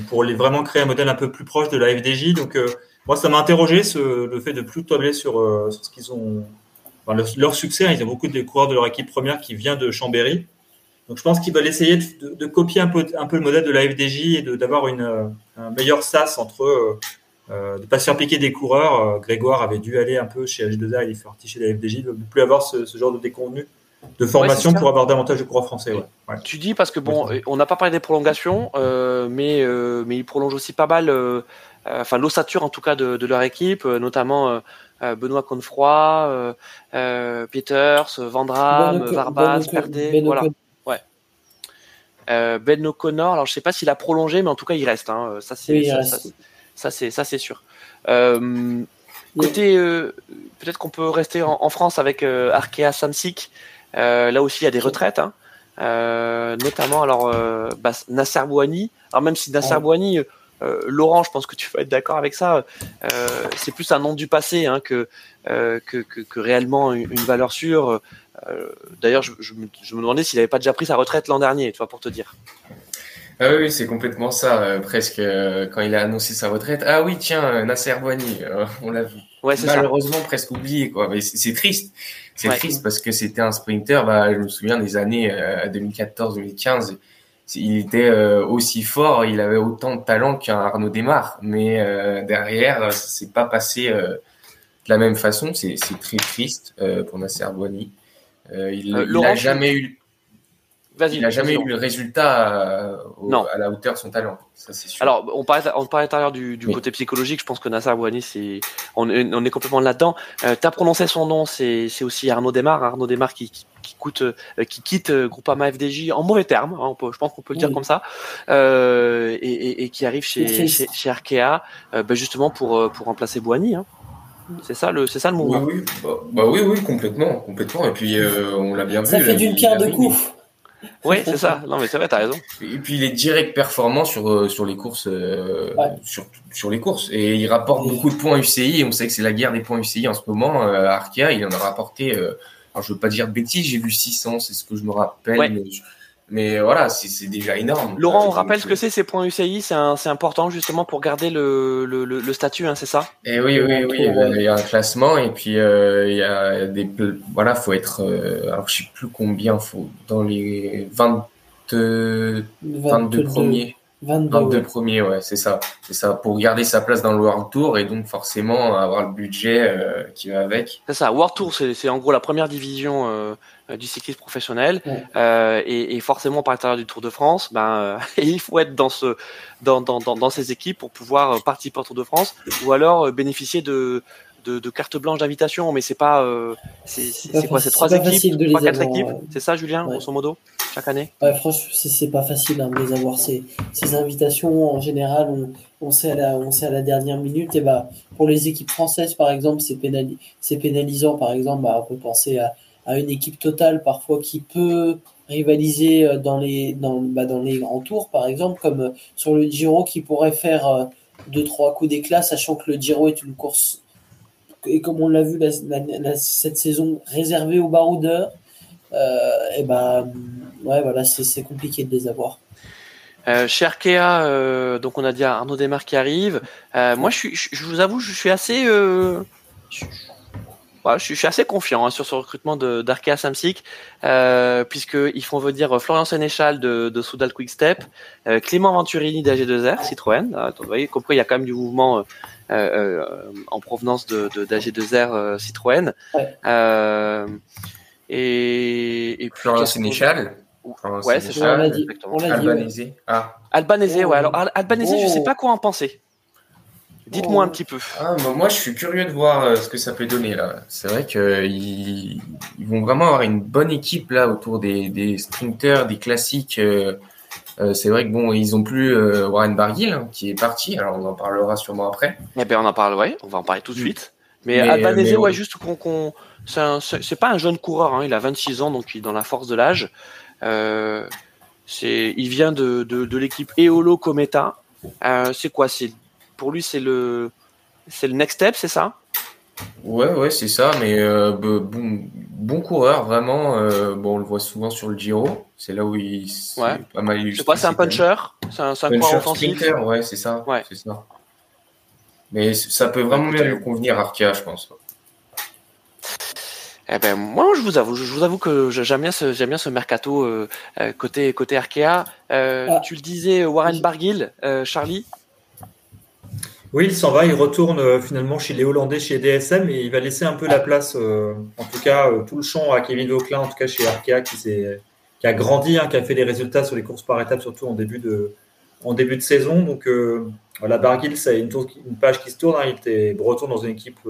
Pour les, vraiment créer un modèle un peu plus proche de la FDJ. Donc moi, ça m'a interrogé le fait de plus tabler sur, ce qu'ils ont leur, succès, hein, ils ont beaucoup de coureurs de leur équipe première qui vient de Chambéry. Donc je pense qu'ils veulent essayer de, copier un peu, un peu le modèle de la FDJ et d'avoir euh, un meilleur sas entre euh, euh, de pas se faire piquer des coureurs. Euh, Grégoire avait dû aller un peu chez H2A, il est parti chez la FDJ, de ne plus avoir ce, genre de décontenu de formation pour avoir davantage de coureurs français. Ouais. Tu dis parce que bon, on n'a pas parlé des prolongations, mais mais ils prolongent aussi pas mal, enfin l'ossature en tout cas de, de leur équipe, notamment euh, Benoît Confroy, euh, euh, Peters, Vandram, Varbas, Perdé, voilà. Ouais. ben O'Connor, alors je sais pas s'il a prolongé, mais en tout cas il reste. Hein. Ça c'est ça, c'est ça c'est sûr. côté, peut-être qu'on peut rester en, France avec Arkea Samsic. là aussi il y a des retraites. Hein. notamment alors bah, Nasser Bouani. Alors même si Nasser Bouani, euh, Laurent, je pense que tu vas être d'accord avec ça. Euh, c'est plus un nom du passé hein, que, euh, que, que, réellement une, valeur sûre. D'ailleurs, je, me, demandais s'il n'avait pas déjà pris sa retraite l'an dernier, tu vois, pour te dire. Ah oui, c'est complètement ça, presque quand il a annoncé sa retraite. Ah oui, tiens, Nasser Boigny, on l'a vu. Ouais, Malheureusement, presque oublié, quoi. Mais c'est triste. C'est triste parce que c'était un sprinter, bah, je me souviens des années 2014-2015 il était euh, aussi fort, il avait autant de talent qu'un Arnaud Desmar, mais euh, derrière, ça s'est pas passé euh, de la même façon. C'est très triste pour Nasser Boigny. il n'a jamais eu. Il n'a jamais eu le résultat à la hauteur de son talent. Ça, sûr. Alors, on parlait, on parlait tout à l'heure du, du côté psychologique. Je pense que Nasser Bouani, c'est, on, on, est complètement là-dedans. Euh, tu as prononcé son nom, c'est, aussi Arnaud Desmar. Arnaud Desmar qui, qui, coûte, euh, qui quitte euh, Groupama FDJ en mauvais termes. Hein, je pense qu'on peut le dire comme ça. Euh, et, et, et, qui arrive chez, chez, chez, Arkea, euh, ben justement pour, pour remplacer Bouani. Hein. C'est ça le, c'est ça le mouvement. Oui, oui, bah, bah oui, oui, complètement, complètement. Et puis on l'a bien vu. Ça fait d'une pierre de coups. [LAUGHS] Oui, c'est ça. Non, mais c'est vrai, t'as raison. Et puis il est direct performant sur euh, sur les courses, euh, sur sur les courses, et il rapporte beaucoup de points UCI. Et on sait que c'est la guerre des points UCI en ce moment. Euh, Arkea, il en a rapporté. alors je veux pas dire de bêtises, j'ai vu 600, c'est ce que je me rappelle. Mais voilà, c'est déjà énorme. Laurent, on rappelle ce que c'est ces points UCI, c'est important justement pour garder le, le, le, statut, hein, c'est ça? Et eh oui, oui, oui, il y a un classement et puis euh, il y a des voilà, faut être euh, alors je sais plus combien, faut dans les 20, 22, 22 premiers. 22, premiers, ouais, c'est ça. C'est ça, pour garder sa place dans le World Tour et donc forcément avoir le budget euh, qui va avec. C'est ça, World Tour, c'est en gros la première division euh, du cyclisme professionnel. Euh, et, et, forcément, par l'intérieur du Tour de France, ben, [LAUGHS] il faut être dans, ce, dans, dans, dans, dans ces équipes pour pouvoir participer au Tour de France ou alors bénéficier de, de, de carte blanche d'invitation, mais c'est pas, euh, c'est quoi, c'est trois équipes, trois quatre équipes, c'est ça, Julien, grosso modo, chaque année? Ouais, franchement, c'est pas facile hein, de les avoir ces, ces invitations. En général, on, on sait à la, on sait à la dernière minute. Et bah, pour les équipes françaises, par exemple, c'est pénali pénalisant. Par exemple, bah, on peut penser à, à une équipe totale parfois qui peut rivaliser euh, dans les, dans, bah, dans les grands tours, par exemple, comme euh, sur le Giro, qui pourrait faire euh, deux trois coups d'éclat, sachant que le Giro est une course et comme on l'a vu cette saison réservée aux baroudeurs, euh, et ben ouais voilà c'est compliqué de les avoir. Euh, chez euh, donc on a dit Arnaud Desmar qui arrive. Euh, moi, je, vous avoue, je suis assez, je, je, suis assez confiant hein, sur ce recrutement d'Arkea Samsic, euh, puisqu'ils font venir Florian Sénéchal de, de Soudal Quickstep, Clément Venturini d'AG2R, Citroën. vous voyez, compris, il y a quand même du mouvement en provenance de, d'AG2R euh, Citroën. et, et puis Florent Sénéchal. Ouais, c'est ça. Albanese. Ah. Albanese, ouais. Alors, Albanese, je sais oh. pas quoi en penser. Dites-moi un petit peu. Ah, moi, je suis curieux de voir ce que ça peut donner là. C'est vrai qu'ils ils vont vraiment avoir une bonne équipe là autour des, des sprinters, des classiques. Euh, c'est vrai que bon, ils ont plus euh, Warren Barguil hein, qui est parti. Alors on en parlera sûrement après. Eh ben on en parle, ouais, on va en parler tout de mm. suite. Mais, Albanese, ouais, juste qu'on, c'est pas un jeune coureur, hein, il a 26 ans, donc il est dans la force de l'âge. Euh, c'est, il vient de, de, de l'équipe Eolo Cometa. Euh, c'est quoi? C'est pour lui, c'est le, c'est le next step, c'est ça? Ouais, ouais, c'est ça. Mais euh, bon, bon coureur, vraiment. Euh, bon, on le voit souvent sur le Giro. C'est là où il ouais. pas mal. Je sais pas, c'est un puncher. C'est un, un puncher offensif. Sprinter, ouais, c'est ça. Ouais. C'est ça. Mais ça peut vraiment bien lui convenir Arkea, je pense. Eh ben moi je vous avoue, je vous avoue que j'aime bien ce j'aime bien ce mercato euh, euh, côté côté Arkea. Euh, ah. Tu le disais Warren Barguil, Charlie? Oui, il s'en va, il retourne finalement chez les Hollandais, chez DSM, et il va laisser un peu la place, en tout cas tout le champ à Kevin Vauclin, en tout cas chez Arkea, qui, qui a grandi, hein, qui a fait des résultats sur les courses par étapes, surtout en début de, en début de saison. Donc voilà, Barguil, c'est une, une, page qui se tourne. Hein. Il était breton dans une équipe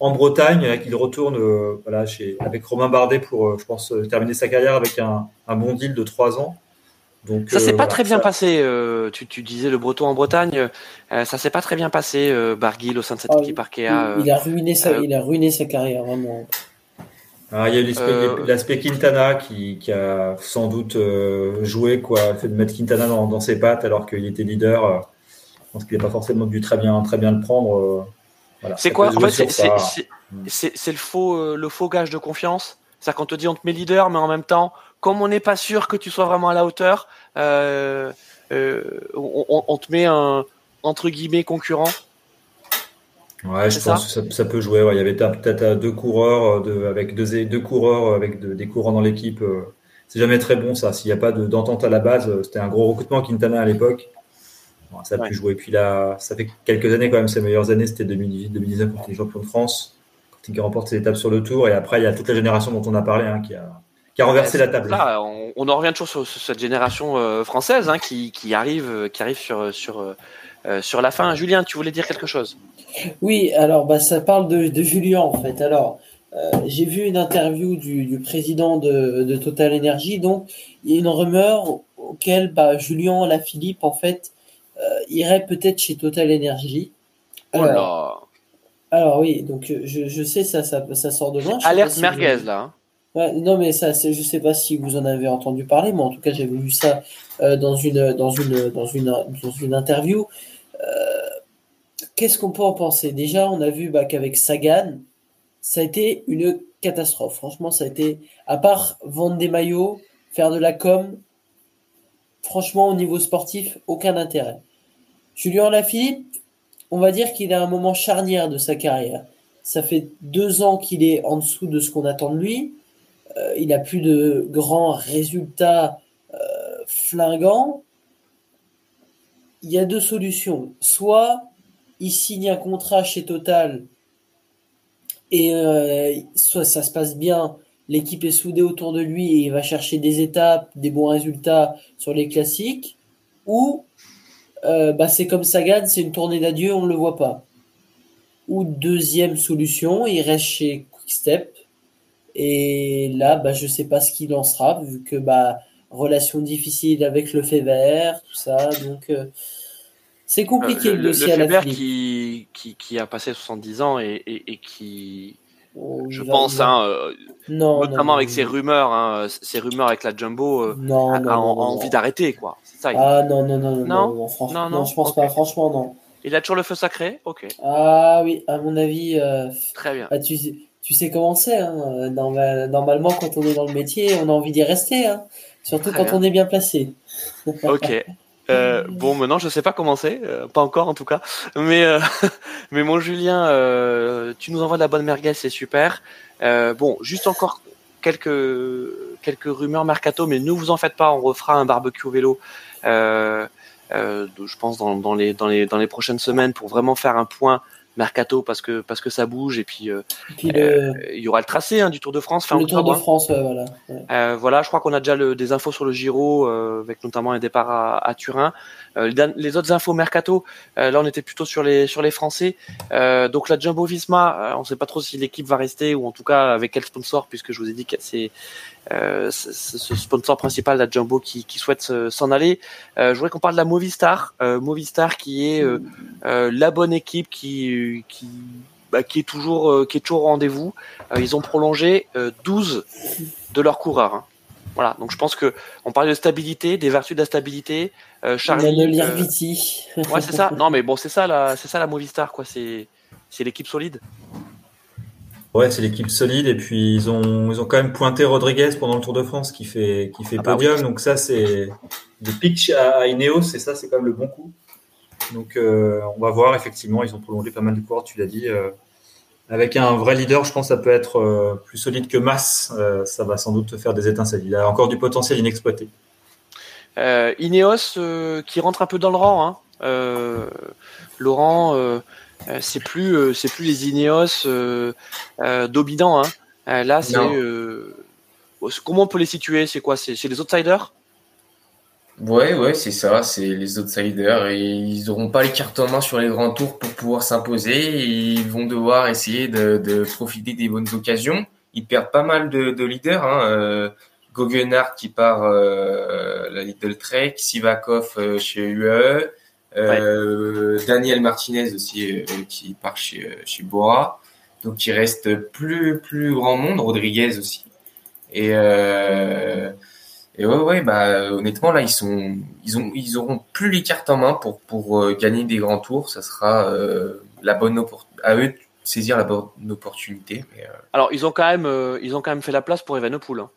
en Bretagne. Il retourne euh, voilà, chez, avec Romain Bardet pour, euh, je pense, euh, terminer sa carrière avec un, un bon deal de trois ans. Donc, ça s'est pas très bien passé. tu, tu, disais le Breton en Bretagne, ça s'est pas très bien passé. Barguil au sein de cette ah, équipe Arkea. Il, a ruiné sa, il a ruiné sa carrière vraiment. Ah, il y a l'aspect Quintana qui, qui, a sans doute joué quoi, le fait de mettre Quintana dans, dans ses pattes alors qu'il était leader. je pense qu'il n'a pas forcément dû très bien, très bien le prendre c'est quoi En fait, c'est le faux, euh, le faux gage de confiance? C'est-à-dire qu'on te dit on te met leader, mais en même temps, comme on n'est pas sûr que tu sois vraiment à la hauteur, euh, euh, on, te met un entre guillemets concurrent. Ouais, je pense que ça, peut jouer. Il y avait peut-être deux coureurs de, avec deux, deux coureurs avec des courants dans l'équipe. c'est jamais très bon ça. S'il n'y a pas d'entente à la base, c'était un gros recrutement Quintana à l'époque ça a pu jouer. Puis là, ça fait quelques années quand même, ses meilleures années, c'était 2018-2019 quand il est champion de France, quand il remporte ses étapes sur le tour. Et après, il y a toute la génération dont on a parlé hein, qui, a, qui, a, renversé la table. Là, on, en revient toujours sur, cette génération euh, française hein, qui, qui, arrive, qui arrive sur, sur, euh, sur la fin. Julien, tu voulais dire quelque chose? Oui, alors bah, ça parle de, de Julien en fait. Alors, euh, j'ai vu une interview du, du président de, de, Total Energy, donc il y a une rumeur auquel bah, Julien Lafilippe en fait euh, irait peut-être chez Total Energy. Alors, alors oui, donc euh, je, je sais ça, ça, ça sort de loin. Alerte merguez là. Hein. Non mais ça, je sais pas si vous en avez entendu parler, mais en tout cas j'avais vu ça euh, dans une dans une dans une dans une interview. qu'est-ce qu'on peut en penser? Déjà, on a vu bah, qu'avec Sagan, ça a été une catastrophe. Franchement, ça a été à part vendre des maillots, faire de la com. Franchement, au niveau sportif, aucun intérêt. Julien Lafilippe, on va dire qu'il a un moment charnière de sa carrière. Ça fait deux ans qu'il est en dessous de ce qu'on attend de lui. Euh, il n'a plus de grands résultats euh, flingants. Il y a deux solutions. Soit il signe un contrat chez Total et euh, soit ça se passe bien, l'équipe est soudée autour de lui et il va chercher des étapes, des bons résultats sur les classiques, ou euh, bah, c'est comme Sagan, c'est une tournée d'adieu, on ne le voit pas. Ou deuxième solution, il reste chez Quickstep. Et là, bah, je ne sais pas ce qu'il lancera, vu que bah, relation difficile avec le fait vert, tout ça. Donc, euh, c'est compliqué euh, le, dossier le, à la qui, qui, qui, a passé 70 ans et, et, et qui, oh, je pense, hein, non, notamment avec ces rumeurs, hein, ces rumeurs avec la Jumbo, a, a envie d'arrêter, quoi. Ah non, non, non, non, non, non, je pense pas, franchement, non. Il a toujours le feu sacré? Ok. Ah oui, à mon avis. Euh, Très bien. Bah, tu, tu sais comment c'est. Hein. Normalement, quand on est dans le métier, on a envie d'y rester. Hein. Surtout quand on est bien placé. [LAUGHS] ok. Euh, bon, maintenant, je sais pas comment c'est, euh, pas encore en tout cas. Mais, [LAUGHS] mais mon Julien, tu nous envoies de la bonne merguez, c'est super. bon, juste encore quelques quelques rumeurs mercato, mais ne vous en faites pas, on refera un barbecue vélo euh, euh, je pense dans, dans, les, dans, les, dans les prochaines semaines pour vraiment faire un point mercato parce que parce que ça bouge et puis, euh, il y aura le tracé hein, du Tour de France fin le Tour de France voilà euh, voilà je crois qu'on a déjà le, des infos sur le Giro avec notamment un départ à, à Turin. Les autres infos mercato là on était plutôt sur les sur les Français. Donc la Jumbo Visma on sait pas trop si l'équipe va rester ou en tout cas avec quel sponsor puisque je vous ai dit que c'est euh, ce sponsor principal, la Jumbo, qui, qui souhaite s'en aller. Euh, je voudrais qu'on parle de la Movistar, euh, Movistar qui est la bonne équipe qui, qui bah, qui est toujours, qui est toujours au rendez-vous. ils ont prolongé 12 de leurs coureurs. Hein. Voilà, donc je pense que on parle de stabilité, des vertus de la stabilité. Charlie, euh, ouais, c'est ça. Non, mais bon, c'est ça la, c'est ça la Movistar, quoi. C'est, c'est l'équipe solide. Ouais, c'est l'équipe solide et puis ils ont ils ont quand même pointé Rodriguez pendant le Tour de France qui fait qui fait ah bah podium. Donc ça c'est de pitch à, Ineos et ça c'est quand même le bon coup. Donc euh, on va voir effectivement ils ont prolongé pas mal de coureurs, tu l'as dit. Euh, avec un vrai leader, je pense que ça peut être euh, plus solide que Mass. ça va sans doute faire des étincelles. Il a encore du potentiel inexploité. Ineos qui rentre un peu dans le rang. Hein. Laurent c'est plus euh, c'est plus les Ineos euh, dominants. Hein. là, c'est comment on peut les situer? C'est quoi? C'est les outsiders? Ouais, ouais, c'est ça, c'est les outsiders et ils n'auront pas les cartes en main sur les grands tours pour pouvoir s'imposer. Ils vont devoir essayer de, profiter des bonnes occasions. Ils perdent pas mal de, leaders. Hein. qui part la Little Trek, Sivakov chez UE, euh, Daniel Martinez aussi euh, qui part chez euh, chez Bora. Donc il reste plus plus grand monde, Rodriguez aussi. Et et ouais ouais bah honnêtement là ils sont ils ont ils auront plus les cartes en main pour pour gagner des grands tours, ça sera la bonne à eux de saisir la bonne opportunité. Alors ils ont quand même ils ont quand même fait la place pour Evenepoel. Hein.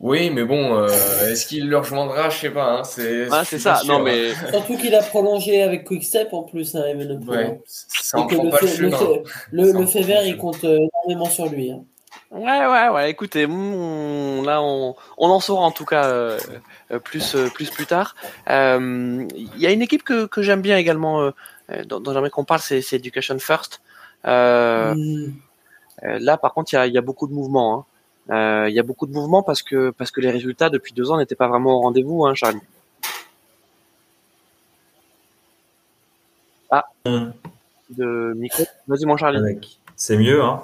Oui, mais bon, euh, est-ce qu'il le rejoindra? Je sais pas. Hein, c'est ah, c'est ça. non, mais [LAUGHS] surtout qu'il a prolongé avec Quickstep en plus, hein, Ouais, ça et que le, pas fait, le, le, le, fait vert, il compte euh, énormément sur lui. Hein. Ouais, ouais, ouais. Écoutez, là, on, on en saura en tout cas euh, plus, euh, plus plus tard. Il y a une équipe que, que j'aime bien également, dont, dont j'aimerais qu'on parle, c'est Education First. Mm. Là, par contre, il y a, y a, beaucoup de mouvements. Hein. Euh, il y a beaucoup de mouvements parce que parce que les résultats depuis deux ans n'étaient pas vraiment au rendez-vous, hein, Charlie. Ah, de micro. Vas-y, mon Charlie. C'est mieux. Hein.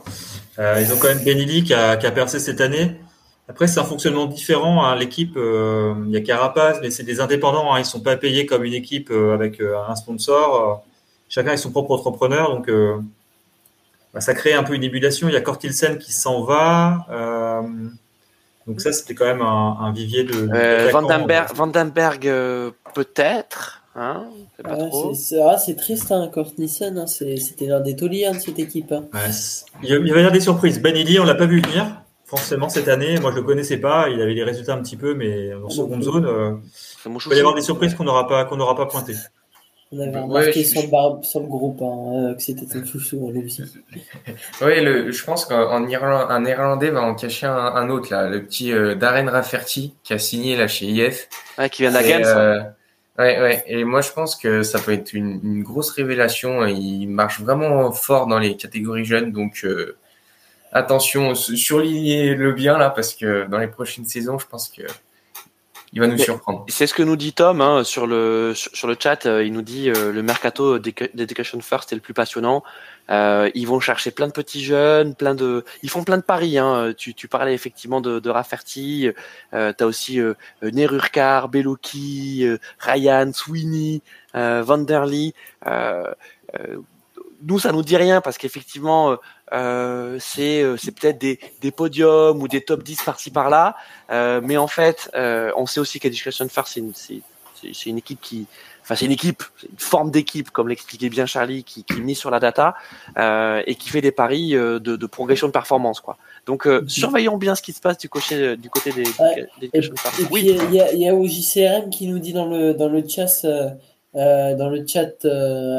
Euh, ils ont quand même Benili qui a, qui a percé cette année. Après, c'est un fonctionnement différent. Hein. L'équipe, euh, il y a Carapace, mais c'est des indépendants. Hein. Ils sont pas payés comme une équipe avec un sponsor. chacun est son propre entrepreneur. Donc, bah, ça crée un peu une ébullition. Il y a Kortilsen qui s'en va. Euh, donc ça, c'était quand même un, vivier de. Euh, Vandenberg, euh, peut-être. Hein c'est triste, hein, Kortilsen. Hein, c'était l'un des tauliers de cette équipe. Hein. il, y avait des surprises. Ben on l'a pas vu venir. Forcément, cette année, moi je le connaissais pas. Il avait des résultats un petit peu, mais en seconde zone, il peut y avoir des surprises qu'on n'aura pas qu'on n'aura pas pointées. On avait remarqué sur, le groupe hein, euh, que c'était un chouchou, lui aussi. [LAUGHS] oui, le, je pense qu'un Irlandais, un Néerlandais va en cacher un, autre, là, le petit euh, Darren Rafferty qui a signé là, chez IF. Ouais, qui vient de la gamme, euh, Ouais, ouais. Et moi, je pense que ça peut être une, une, grosse révélation. Il marche vraiment fort dans les catégories jeunes. Donc, euh, attention, surlignez-le bien là, parce que dans les prochaines saisons, je pense que il va nous surprendre. C'est ce que nous dit Tom hein, sur le sur, le chat. Euh, il nous dit euh, le mercato d'Education First est le plus passionnant. Euh, ils vont chercher plein de petits jeunes, plein de, ils font plein de paris. Hein. Tu, tu parlais effectivement de, de Rafferty. Euh, T'as aussi euh, Nerurkar, Beloki, Ryan, Sweeney, Vanderly. nous, ça nous dit rien parce qu'effectivement, euh, c'est euh, c'est peut-être des, des podiums ou des top 10 par-ci par-là, euh, mais en fait, euh, on sait aussi qu'Education First c'est une, c'est une équipe qui, enfin c'est une équipe, une forme d'équipe comme l'expliquait bien Charlie, qui, qui mise sur la data et qui fait des paris de, de, progression de performance quoi. Donc mm-hmm. surveillons bien ce qui se passe du côté du côté des. Et oui. il y a, il y a OJCRM qui nous dit dans le dans le chat dans le chat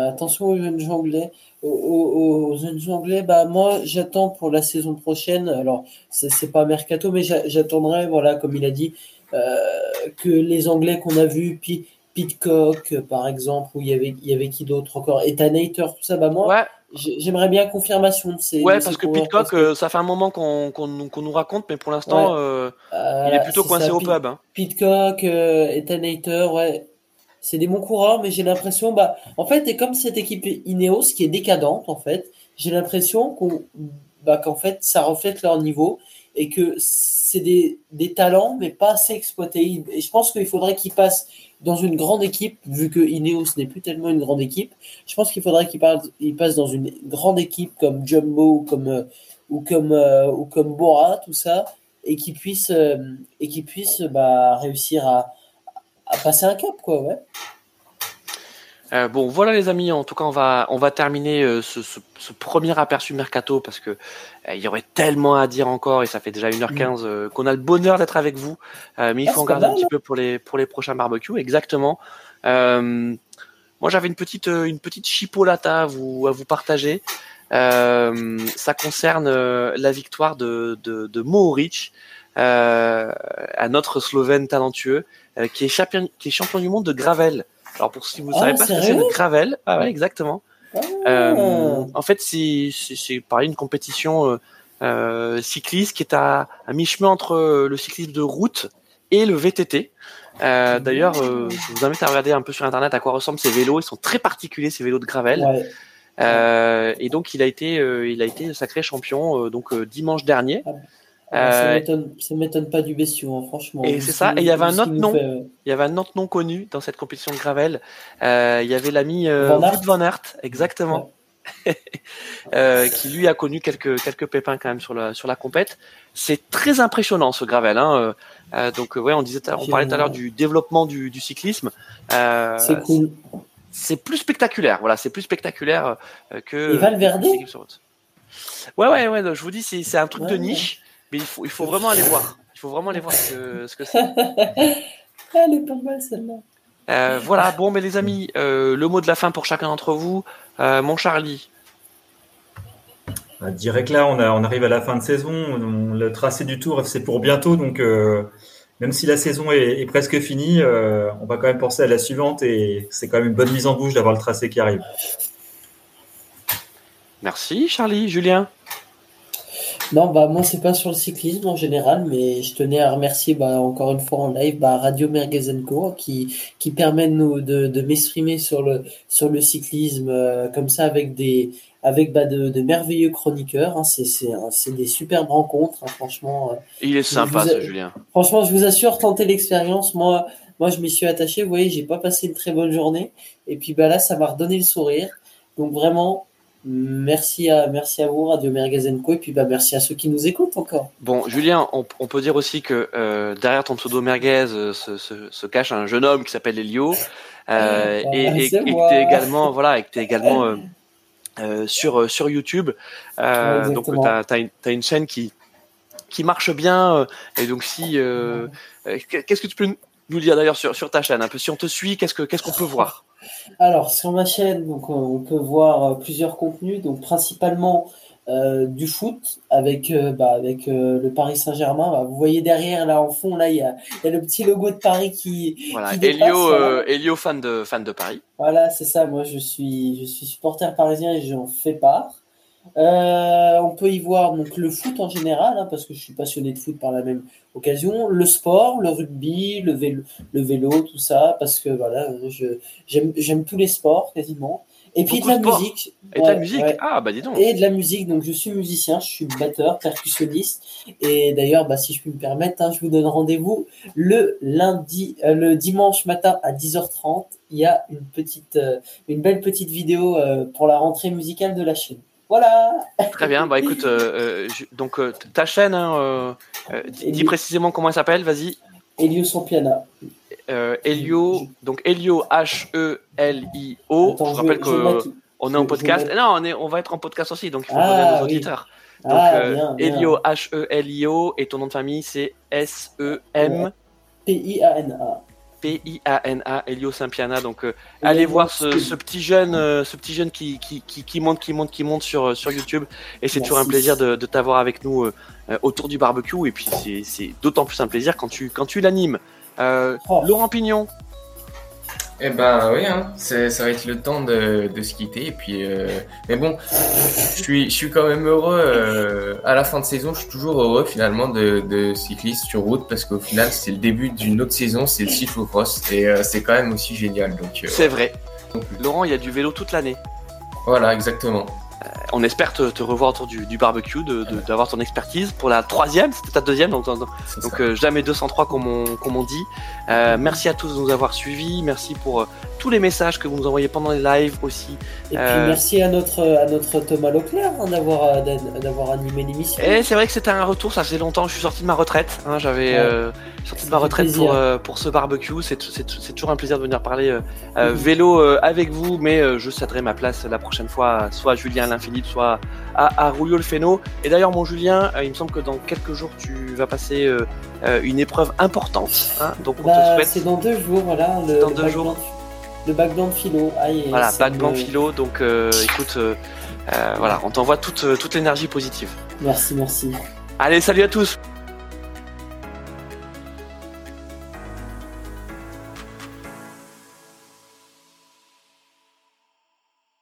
attention aux jeunes anglais aux, anglais, bah moi j'attends pour la saison prochaine. Alors c'est pas mercato, mais j'attendrai, voilà, comme il a dit, euh, que les Anglais qu'on a vus, puis Pitcock par exemple, où il y avait, il y avait qui d'autre encore, Etanator, tout ça, bah moi. J'aimerais bien confirmation de ces. Ouais, parce que Pitcock, euh, ça fait un moment qu'on nous raconte, mais pour l'instant, euh, il est plutôt coincé au pub. Hein. Pitcock, Etanator, ouais c'est des bons coureurs, mais j'ai l'impression, bah, en fait, et comme cette équipe Ineos qui est décadente, en fait, j'ai l'impression qu'on, bah, qu'en fait, ça reflète leur niveau et que c'est des, des talents, mais pas assez exploités. Et je pense qu'il faudrait qu'ils passent dans une grande équipe, vu que Ineos n'est plus tellement une grande équipe. Je pense qu'il faudrait qu'ils passent dans une grande équipe comme Jumbo ou comme, euh, ou comme, euh, ou comme Bora, tout ça, et qu'ils puissent, euh, et qu'ils puissent bah, réussir à, à passer un cap, quoi, ouais. Euh, bon, voilà les amis. En tout cas, on va on va terminer euh, ce, ce, ce, premier aperçu mercato parce que euh, il y aurait tellement à dire encore et ça fait déjà 1h15 mm. qu'on a le bonheur d'être avec vous. mais il ah, faut en garder un petit peu pour les pour les prochains barbecues. Exactement. moi, j'avais une petite une petite chipolata à vous à vous partager. ça concerne la victoire de de, de Mohoric, un autre Slovène talentueux qui est champion qui est champion du monde de gravel. Alors pour si vous ne savez ah, pas ce que c'est le gravel, ah ouais, exactement. Ah. Euh, en fait, c'est pareil une compétition euh, euh, cycliste qui est à, à mi-chemin entre le cyclisme de route et le VTT. Euh, D'ailleurs, euh, je vous invite à regarder un peu sur internet à quoi ressemblent ces vélos. Ils sont très particuliers ces vélos de gravel. Ouais. Euh, et donc il a été, il a été sacré champion donc dimanche dernier. Euh, ça m'étonne pas du bestiau, hein, franchement. Et c'est ça. Et il y avait un autre nom. Il y avait un autre nom connu dans cette compétition de gravel. Euh, il y avait l'ami euh, Van, Van Aert, exactement, [LAUGHS] euh, qui lui a connu quelques quelques pépins quand même sur la sur la compète. C'est très impressionnant ce gravel. Hein. Euh, donc ouais, on disait, on parlait tout à l'heure du développement du, du cyclisme. c'est cool. C'est plus spectaculaire. Voilà, c'est plus spectaculaire que. Et Valverde. Ouais, ouais, ouais. Je vous dis, c'est un truc ouais, de niche. Mais il faut, il faut vraiment aller voir. Il faut vraiment aller voir ce que, ce que c'est. [LAUGHS] Elle est pas mal celle-là. Euh, voilà, bon, mais les amis, euh, le mot de la fin pour chacun d'entre vous. Euh, mon Charlie. Bah, direct là, on, a, on arrive à la fin de saison. On, le tracé du tour, c'est pour bientôt. Donc, euh, même si la saison est, est presque finie, euh, on va quand même penser à la suivante. Et c'est quand même une bonne mise en bouche d'avoir le tracé qui arrive. Merci, Charlie. Julien non, bah moi c'est pas sur le cyclisme en général, mais je tenais à remercier bah, encore une fois en live bah, Radio Mergazenco qui qui permet de nous de, de m'exprimer sur le sur le cyclisme euh, comme ça avec des avec bah, de, de merveilleux chroniqueurs. Hein. C'est c'est c'est des superbes rencontres, hein, franchement. Euh. Il est sympa ce Julien. Franchement, je vous assure, tenter l'expérience. Moi moi je m'y suis attaché. Vous voyez, j'ai pas passé une très bonne journée, et puis bah là ça m'a redonné le sourire. Donc vraiment Merci à, merci à vous, Radio Mergazenco, et puis bah, merci à ceux qui nous écoutent encore. Bon, Julien, on, on peut dire aussi que euh, derrière ton pseudo Merguez euh, se, se, se, cache un jeune homme qui s'appelle Elio, euh, [LAUGHS] et, et, et que tu également, voilà, et que es également [LAUGHS] sur, sur YouTube. Donc, tu as, as, as, une chaîne qui, qui marche bien, et donc si. Qu'est-ce que tu peux nous dire d'ailleurs sur, sur ta chaîne? Un peu Si on te suit, qu'est-ce qu'on qu qu'on peut voir? Alors, sur ma chaîne, donc, on peut voir euh, plusieurs contenus, donc principalement euh, du foot avec, euh, bah, avec euh, le Paris Saint-Germain. Bah, vous voyez derrière, là, en fond, là, il y a, y a, le petit logo de Paris qui. Voilà, qui dépasse, Elio, euh, Elio, fan de, fan de Paris. Voilà, c'est ça. Moi, je suis, je suis supporter parisien et j'en fais part. Euh, on peut y voir donc le foot en général, hein, parce que je suis passionné de foot par la même occasion, le sport, le rugby, le vélo, le vélo tout ça, parce que voilà, j'aime tous les sports quasiment. Et puis de la musique. Et ouais, de la musique ouais. Ah, bah dis donc. Et de la musique, donc je suis musicien, je suis batteur, percussionniste. Et d'ailleurs, bah, si je puis me permettre, hein, je vous donne rendez-vous le lundi, euh, le dimanche matin à 10h30. Il y a une petite, euh, une belle petite vidéo euh, pour la rentrée musicale de la chaîne. Voilà. Très bien. Bah écoute, euh, euh, donc euh, ta chaîne, hein, dis, dis précisément comment elle s'appelle. Vas-y. Elio Sampiana. Elio, donc Elio H E L I O. je rappelle que on est en podcast. Non, on est, on va être en podcast aussi, donc il faut ah, nos auditeurs. Donc ah, bien, Elio H E L I O et ton nom de famille c'est S E M P I A N A. P-I-A-N-A, Elio Saint-Piana. Donc, euh, allez voir ce, ce, petit jeune, euh, ce petit jeune qui, qui, qui, qui, monte, qui monte, qui monte sur, euh, sur YouTube. Et c'est toujours un plaisir de, de t'avoir avec nous euh, autour du barbecue. Et puis, c'est d'autant plus un plaisir quand tu, quand tu l'animes. Oh. Laurent Pignon, eh ben oui, hein, ça va être le temps de, de se quitter. Et puis, euh, mais bon, je suis, je suis quand même heureux. Euh, à la fin de saison, je suis toujours heureux finalement de, de cycliste sur route parce qu'au final, c'est le début d'une autre saison, c'est le cyclocross et euh, c'est quand même aussi génial. Donc c'est vrai. Donc, Laurent, il y a du vélo toute l'année. Voilà, exactement. On espère te, revoir autour du, barbecue, d'avoir ton expertise pour la troisième, c'était ta deuxième, donc, donc euh, jamais 203 comme on, comme on dit. Euh, merci à tous de nous avoir suivis, merci pour euh, tous les messages que vous nous envoyez pendant les lives aussi. Et puis merci à notre, à notre Thomas Leclerc hein, d'avoir, d'avoir animé l'émission. Et c'est vrai que c'était un retour, ça faisait longtemps, je suis sorti de ma retraite, hein, j'avais sorti de ma retraite pour, pour ce barbecue, c'est, toujours un plaisir de venir parler vélo avec vous, mais je céderai ma place la prochaine fois, soit à Julien L'Infini, soit à, à le Féno. Et d'ailleurs, mon Julien, il me semble que dans quelques jours, tu vas passer une épreuve importante. Hein, donc on te bah, souhaite. C'est dans deux jours, voilà. Le, dans deux jours. Le bac blanc de philo. Ah, voilà, bac blanc de philo. Donc écoute, voilà, on t'envoie toute, toute l'énergie positive. Merci, merci. Allez, salut à tous